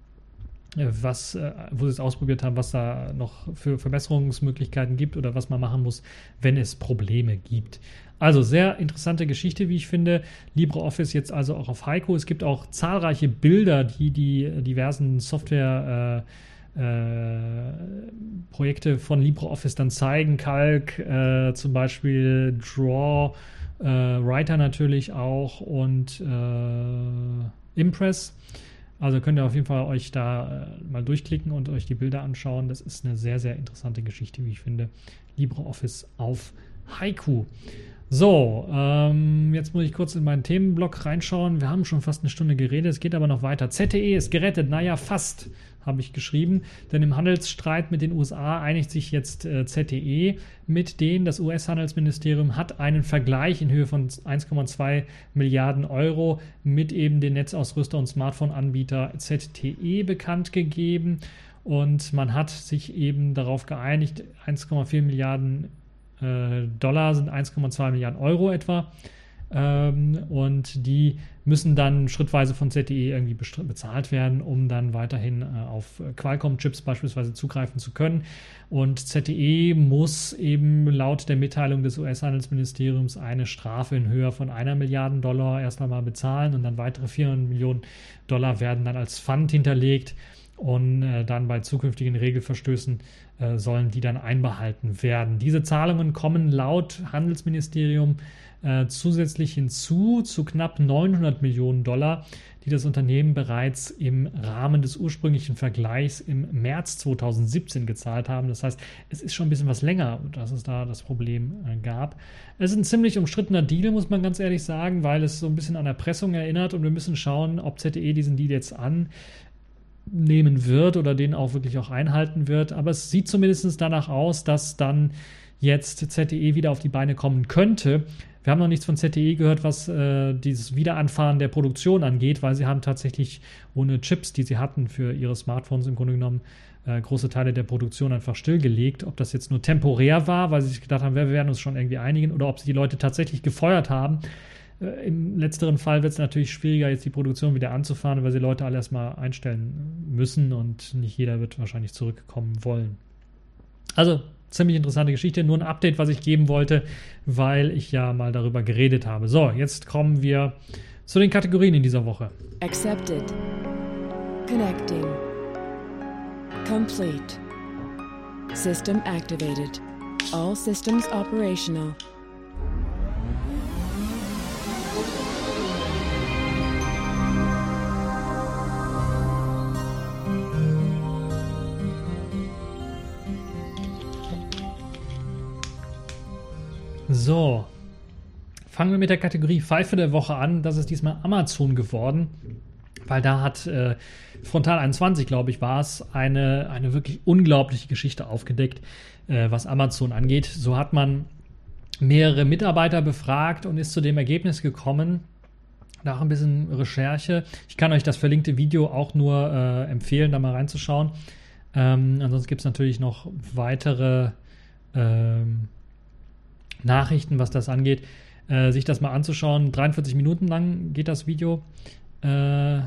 was, äh, wo sie es ausprobiert haben, was da noch für Verbesserungsmöglichkeiten gibt oder was man machen muss, wenn es Probleme gibt. Also sehr interessante Geschichte, wie ich finde. LibreOffice jetzt also auch auf Heiko. Es gibt auch zahlreiche Bilder, die die diversen Software äh, äh, Projekte von LibreOffice dann zeigen. Calc, äh, zum Beispiel Draw, äh, Writer natürlich auch und Impress. Also könnt ihr auf jeden Fall euch da äh, mal durchklicken und euch die Bilder anschauen. Das ist eine sehr, sehr interessante Geschichte, wie ich finde. LibreOffice auf Haiku. So, ähm, jetzt muss ich kurz in meinen Themenblock reinschauen. Wir haben schon fast eine Stunde geredet, es geht aber noch weiter. ZTE ist gerettet, naja, fast habe ich geschrieben. Denn im Handelsstreit mit den USA einigt sich jetzt äh, ZTE mit denen. Das US-Handelsministerium hat einen Vergleich in Höhe von 1,2 Milliarden Euro mit eben den Netzausrüster und Smartphone-Anbieter ZTE bekannt gegeben. Und man hat sich eben darauf geeinigt, 1,4 Milliarden äh, Dollar sind 1,2 Milliarden Euro etwa ähm, und die müssen dann schrittweise von ZTE irgendwie bezahlt werden, um dann weiterhin äh, auf Qualcomm-Chips beispielsweise zugreifen zu können. Und ZTE muss eben laut der Mitteilung des US-Handelsministeriums eine Strafe in Höhe von einer Milliarde Dollar erst einmal bezahlen und dann weitere 400 Millionen Dollar werden dann als Pfand hinterlegt und äh, dann bei zukünftigen Regelverstößen äh, sollen die dann einbehalten werden. Diese Zahlungen kommen laut Handelsministerium äh, zusätzlich hinzu zu knapp 900 Millionen Dollar, die das Unternehmen bereits im Rahmen des ursprünglichen Vergleichs im März 2017 gezahlt haben. Das heißt, es ist schon ein bisschen was länger, dass es da das Problem äh, gab. Es ist ein ziemlich umstrittener Deal, muss man ganz ehrlich sagen, weil es so ein bisschen an Erpressung erinnert und wir müssen schauen, ob ZTE diesen Deal jetzt an nehmen wird oder den auch wirklich auch einhalten wird. Aber es sieht zumindest danach aus, dass dann jetzt ZTE wieder auf die Beine kommen könnte. Wir haben noch nichts von ZTE gehört, was äh, dieses Wiederanfahren der Produktion angeht, weil sie haben tatsächlich ohne Chips, die sie hatten für ihre Smartphones im Grunde genommen, äh, große Teile der Produktion einfach stillgelegt. Ob das jetzt nur temporär war, weil sie sich gedacht haben, wir werden uns schon irgendwie einigen, oder ob sie die Leute tatsächlich gefeuert haben, äh, Im letzteren Fall wird es natürlich schwieriger, jetzt die Produktion wieder anzufahren, weil sie Leute alle erstmal einstellen müssen und nicht jeder wird wahrscheinlich zurückkommen wollen. Also ziemlich interessante Geschichte, nur ein Update, was ich geben wollte, weil ich ja mal darüber geredet habe. So, jetzt kommen wir zu den Kategorien in dieser Woche. Accepted. Connecting. Complete. System activated. All systems operational. So, fangen wir mit der Kategorie Pfeife der Woche an. Das ist diesmal Amazon geworden, weil da hat äh, Frontal 21, glaube ich, war es, eine, eine wirklich unglaubliche Geschichte aufgedeckt, äh, was Amazon angeht. So hat man mehrere Mitarbeiter befragt und ist zu dem Ergebnis gekommen, nach ein bisschen Recherche. Ich kann euch das verlinkte Video auch nur äh, empfehlen, da mal reinzuschauen. Ähm, ansonsten gibt es natürlich noch weitere ähm, Nachrichten, was das angeht, äh, sich das mal anzuschauen. 43 Minuten lang geht das Video. Äh,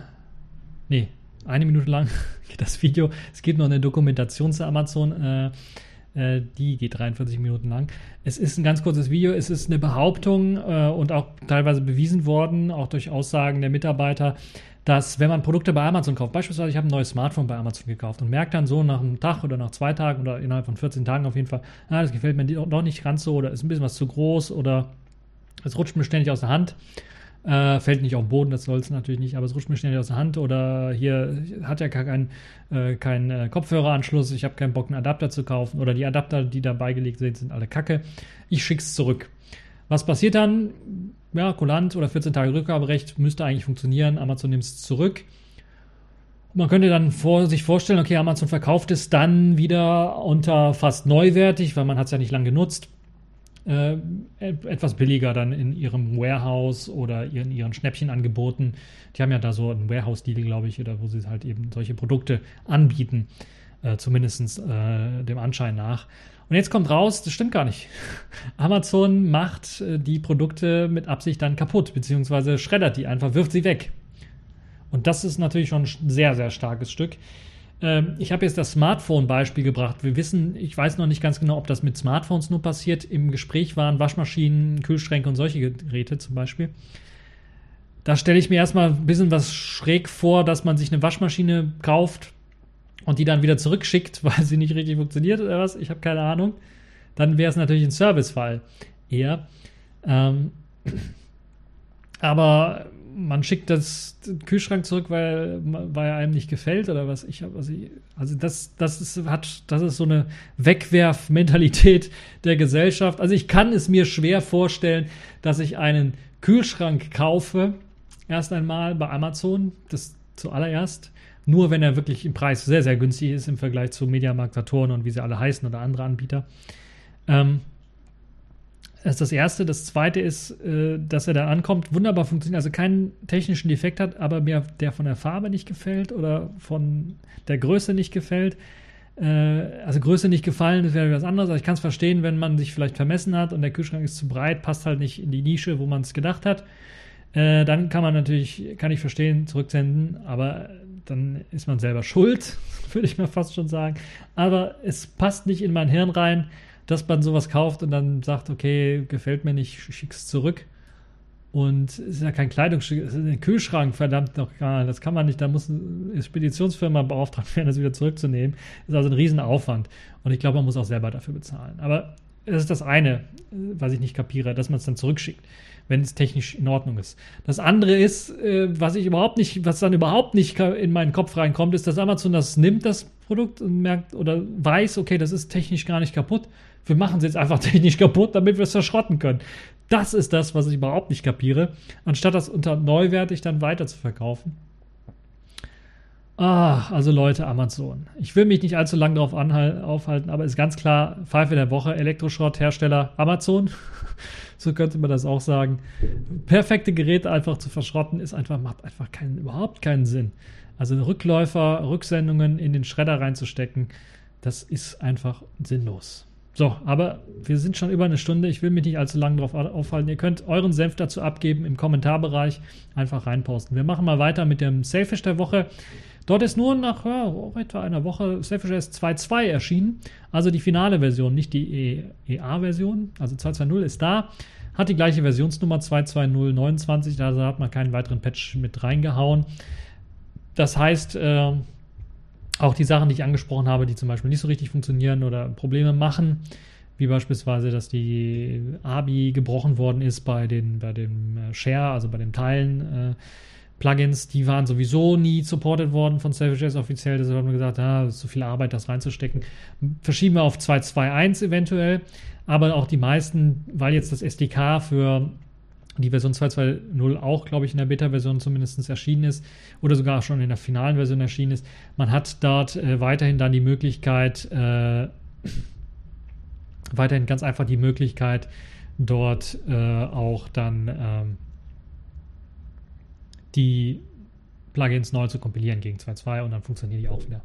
nee, eine Minute lang geht das Video. Es gibt noch eine Dokumentation zu Amazon. Äh, äh die geht 43 Minuten lang. Es ist ein ganz kurzes Video. Es ist eine Behauptung äh, und auch teilweise bewiesen worden, auch durch Aussagen der Mitarbeiter, dass wenn man Produkte bei Amazon kauft, beispielsweise ich habe ein neues Smartphone bei Amazon gekauft und merkt dann so nach einem Tag oder nach zwei Tagen oder innerhalb von 14 Tagen auf jeden Fall, ah, das gefällt mir doch nicht ganz so oder ist ein bisschen was zu groß oder es rutscht mir ständig aus der Hand, äh, fällt nicht auf den Boden, das soll es natürlich nicht, aber es rutscht mir ständig aus der Hand oder hier hat ja keinen äh, kein, äh, Kopfhöreranschluss, ich habe keinen Bock, einen Adapter zu kaufen oder die Adapter, die da beigelegt sind, sind alle kacke. Ich schicke es zurück. Was passiert dann? Ja, Kulant oder 14 Tage Rückgaberecht müsste eigentlich funktionieren. Amazon nimmt es zurück. Man könnte dann vor, sich vorstellen, okay, Amazon verkauft es dann wieder unter fast neuwertig, weil man hat es ja nicht lang genutzt. Äh, etwas billiger dann in ihrem Warehouse oder in ihren Schnäppchenangeboten. Die haben ja da so einen Warehouse-Deal, glaube ich, oder wo sie halt eben solche Produkte anbieten, äh, zumindest äh, dem Anschein nach. Und jetzt kommt raus, das stimmt gar nicht. Amazon macht äh, die Produkte mit Absicht dann kaputt, beziehungsweise schreddert die einfach, wirft sie weg. Und das ist natürlich schon ein sehr, sehr starkes Stück. Ähm, ich habe jetzt das Smartphone-Beispiel gebracht. Wir wissen, ich weiß noch nicht ganz genau, ob das mit Smartphones nur passiert. Im Gespräch waren Waschmaschinen, Kühlschränke und solche Geräte zum Beispiel. Da stelle ich mir erstmal ein bisschen was schräg vor, dass man sich eine Waschmaschine kauft, und die dann wieder zurückschickt, weil sie nicht richtig funktioniert oder was, ich habe keine Ahnung, dann wäre es natürlich ein Servicefall eher. Ähm, aber man schickt das Kühlschrank zurück, weil, weil er einem nicht gefällt oder was. Ich habe also, also das, das ist hat das ist so eine Wegwerfmentalität der Gesellschaft. Also ich kann es mir schwer vorstellen, dass ich einen Kühlschrank kaufe erst einmal bei Amazon, das zuallererst nur wenn er wirklich im Preis sehr, sehr günstig ist im Vergleich zu Mediamarkt, Saturn und wie sie alle heißen oder andere Anbieter. Ähm, das ist das Erste. Das Zweite ist, äh, dass er da ankommt, wunderbar funktioniert, also keinen technischen Defekt hat, aber mir der von der Farbe nicht gefällt oder von der Größe nicht gefällt. Äh, also Größe nicht gefallen, das wäre was anderes. Also ich kann es verstehen, wenn man sich vielleicht vermessen hat und der Kühlschrank ist zu breit, passt halt nicht in die Nische, wo man es gedacht hat. Äh, dann kann man natürlich, kann ich verstehen, zurücksenden, aber dann ist man selber schuld, würde ich mal fast schon sagen. Aber es passt nicht in mein Hirn rein, dass man sowas kauft und dann sagt, okay, gefällt mir nicht, schick's zurück. Und es ist ja kein Kleidungsstück, es ist ein Kühlschrank, verdammt noch gar. Das kann man nicht, da muss eine Speditionsfirma beauftragt werden, das wieder zurückzunehmen. Das ist also ein Riesenaufwand. Und ich glaube, man muss auch selber dafür bezahlen. Aber das ist das eine, was ich nicht kapiere, dass man es dann zurückschickt, wenn es technisch in Ordnung ist. Das andere ist, äh, was ich überhaupt nicht, was dann überhaupt nicht in meinen Kopf reinkommt, ist, dass Amazon das nimmt, das Produkt, und merkt oder weiß, okay, das ist technisch gar nicht kaputt. Wir machen es jetzt einfach technisch kaputt, damit wir es verschrotten können. Das ist das, was ich überhaupt nicht kapiere, anstatt das unter neuwertig dann weiter zu verkaufen. Ah, also Leute, Amazon. Ich will mich nicht allzu lange darauf aufhalten, aber ist ganz klar, Pfeife der Woche, Elektroschrotthersteller Amazon. so könnte man das auch sagen. Perfekte Geräte einfach zu verschrotten, ist einfach, macht einfach keinen, überhaupt keinen Sinn. Also Rückläufer, Rücksendungen in den Schredder reinzustecken, das ist einfach sinnlos. So, aber wir sind schon über eine Stunde. Ich will mich nicht allzu lange darauf aufhalten. Ihr könnt euren Senf dazu abgeben im Kommentarbereich. Einfach reinposten. Wir machen mal weiter mit dem Selfish der Woche. Dort ist nur nach ja, etwa einer Woche Selfish S 2.2 erschienen. Also die finale Version, nicht die EA-Version. Also 2.2.0 ist da. Hat die gleiche Versionsnummer 2.2.0.29. Also hat man keinen weiteren Patch mit reingehauen. Das heißt, äh, auch die Sachen, die ich angesprochen habe, die zum Beispiel nicht so richtig funktionieren oder Probleme machen, wie beispielsweise, dass die ABI gebrochen worden ist bei, den, bei dem äh, Share, also bei den Teilen. Äh, Plugins, die waren sowieso nie supported worden von Self.js offiziell. Deshalb haben wir gesagt, ah, ist zu viel Arbeit, das reinzustecken. Verschieben wir auf 2.2.1 eventuell. Aber auch die meisten, weil jetzt das SDK für die Version 2.2.0 auch, glaube ich, in der Beta-Version zumindest erschienen ist oder sogar schon in der finalen Version erschienen ist. Man hat dort äh, weiterhin dann die Möglichkeit, äh, weiterhin ganz einfach die Möglichkeit, dort äh, auch dann ähm, die Plugins neu zu kompilieren gegen 2.2 und dann funktionieren die auch wieder.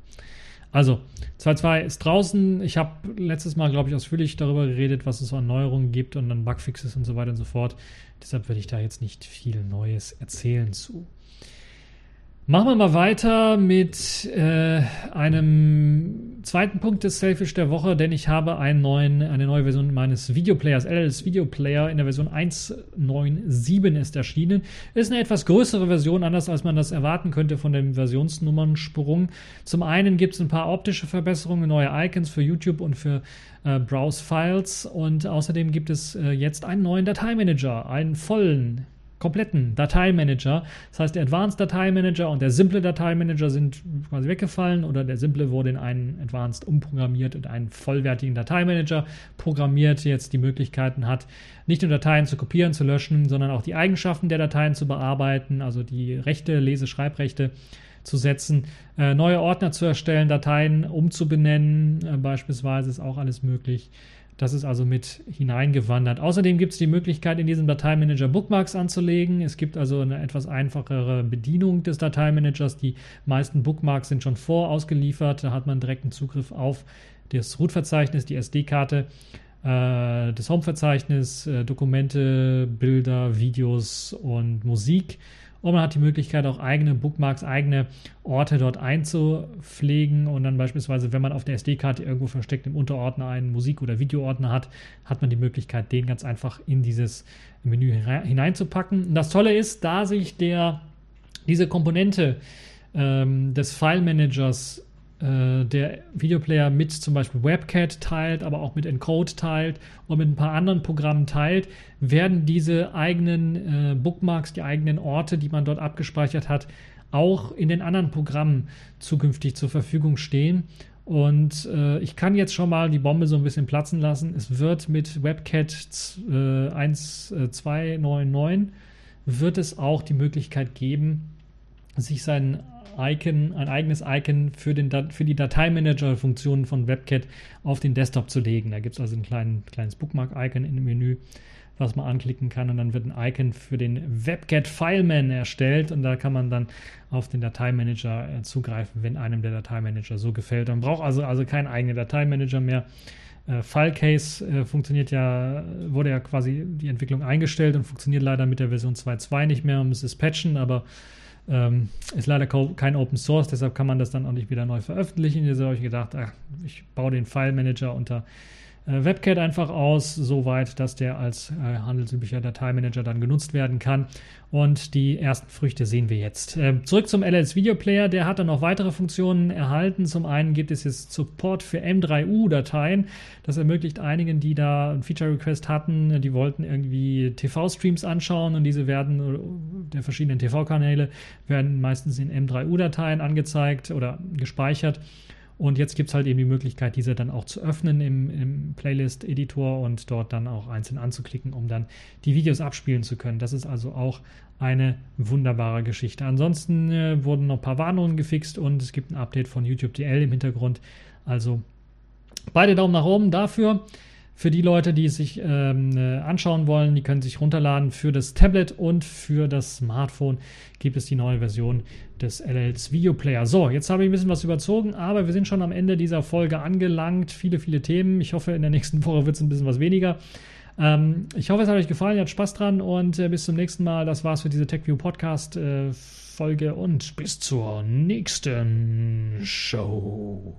Also, 2.2 ist draußen. Ich habe letztes Mal, glaube ich, ausführlich darüber geredet, was es so an Neuerungen gibt und dann Bugfixes und so weiter und so fort. Deshalb werde ich da jetzt nicht viel Neues erzählen zu. Machen wir mal weiter mit äh, einem zweiten Punkt des Selfish der Woche, denn ich habe einen neuen, eine neue Version meines Videoplayers, LLS Videoplayer in der Version 1.9.7 ist erschienen. Ist eine etwas größere Version, anders als man das erwarten könnte von dem Versionsnummernsprung. Zum einen gibt es ein paar optische Verbesserungen, neue Icons für YouTube und für äh, Browse-Files und außerdem gibt es äh, jetzt einen neuen Dateimanager, einen vollen kompletten Dateimanager. Das heißt, der Advanced Dateimanager und der simple Dateimanager sind quasi weggefallen oder der simple wurde in einen Advanced umprogrammiert und einen vollwertigen Dateimanager programmiert, der jetzt die Möglichkeiten hat, nicht nur Dateien zu kopieren, zu löschen, sondern auch die Eigenschaften der Dateien zu bearbeiten, also die Rechte, Lese-, Schreibrechte zu setzen, äh, neue Ordner zu erstellen, Dateien umzubenennen, äh, beispielsweise ist auch alles möglich. Das ist also mit hineingewandert. Außerdem gibt es die Möglichkeit, in diesem Dateimanager Bookmarks anzulegen. Es gibt also eine etwas einfachere Bedienung des Dateimanagers. Die meisten Bookmarks sind schon vorausgeliefert. Da hat man direkten Zugriff auf das Root-Verzeichnis, die SD-Karte, äh, das Home-Verzeichnis, äh, Dokumente, Bilder, Videos und Musik. Und man hat die Möglichkeit, auch eigene Bookmarks, eigene Orte dort einzupflegen. Und dann beispielsweise, wenn man auf der SD-Karte irgendwo versteckt im Unterordner einen Musik- oder Videoordner hat, hat man die Möglichkeit, den ganz einfach in dieses Menü hineinzupacken. Und das Tolle ist, da sich der, diese Komponente ähm, des File-Managers äh, der Videoplayer mit zum Beispiel WebCat teilt, aber auch mit Encode teilt und mit ein paar anderen Programmen teilt, werden diese eigenen äh, Bookmarks, die eigenen Orte, die man dort abgespeichert hat, auch in den anderen Programmen zukünftig zur Verfügung stehen. Und äh, ich kann jetzt schon mal die Bombe so ein bisschen platzen lassen. Es wird mit WebCat äh, 1.299 wird es auch die Möglichkeit geben, sich seinen Icon, ein eigenes Icon für, den, für die Dateimanager-Funktionen von WebCat auf den Desktop zu legen. Da gibt es also ein klein, kleines Bookmark-Icon im Menü, was man anklicken kann und dann wird ein Icon für den WebCat Fileman erstellt und da kann man dann auf den Dateimanager äh, zugreifen, wenn einem der Dateimanager so gefällt. Man braucht also, also keinen eigenen Dateimanager mehr. Äh, Filecase äh, funktioniert ja, wurde ja quasi die Entwicklung eingestellt und funktioniert leider mit der Version 2.2 nicht mehr. Man muss es patchen, aber ähm, ist leider kein Open Source, deshalb kann man das dann auch nicht wieder neu veröffentlichen. Jetzt habe ich gedacht, ach, ich baue den File Manager unter WebCat einfach aus, soweit, dass der als äh, handelsüblicher Dateimanager dann genutzt werden kann. Und die ersten Früchte sehen wir jetzt. Äh, zurück zum LS Video Player. Der hat dann noch weitere Funktionen erhalten. Zum einen gibt es jetzt Support für M3U-Dateien. Das ermöglicht einigen, die da ein Feature-Request hatten, die wollten irgendwie TV-Streams anschauen und diese werden, der verschiedenen TV-Kanäle, werden meistens in M3U-Dateien angezeigt oder gespeichert. Und jetzt gibt es halt eben die Möglichkeit, diese dann auch zu öffnen im, im Playlist-Editor und dort dann auch einzeln anzuklicken, um dann die Videos abspielen zu können. Das ist also auch eine wunderbare Geschichte. Ansonsten äh, wurden noch ein paar Warnungen gefixt und es gibt ein Update von YouTube DL im Hintergrund. Also beide Daumen nach oben dafür. Für die Leute, die es sich ähm, äh, anschauen wollen, die können sich runterladen. Für das Tablet und für das Smartphone gibt es die neue Version des LLs Video Player. So, jetzt habe ich ein bisschen was überzogen, aber wir sind schon am Ende dieser Folge angelangt. Viele, viele Themen. Ich hoffe, in der nächsten Woche wird es ein bisschen was weniger. Ähm, ich hoffe, es hat euch gefallen, ihr habt Spaß dran und äh, bis zum nächsten Mal. Das war's für diese TechView Podcast äh, Folge und bis zur nächsten Show.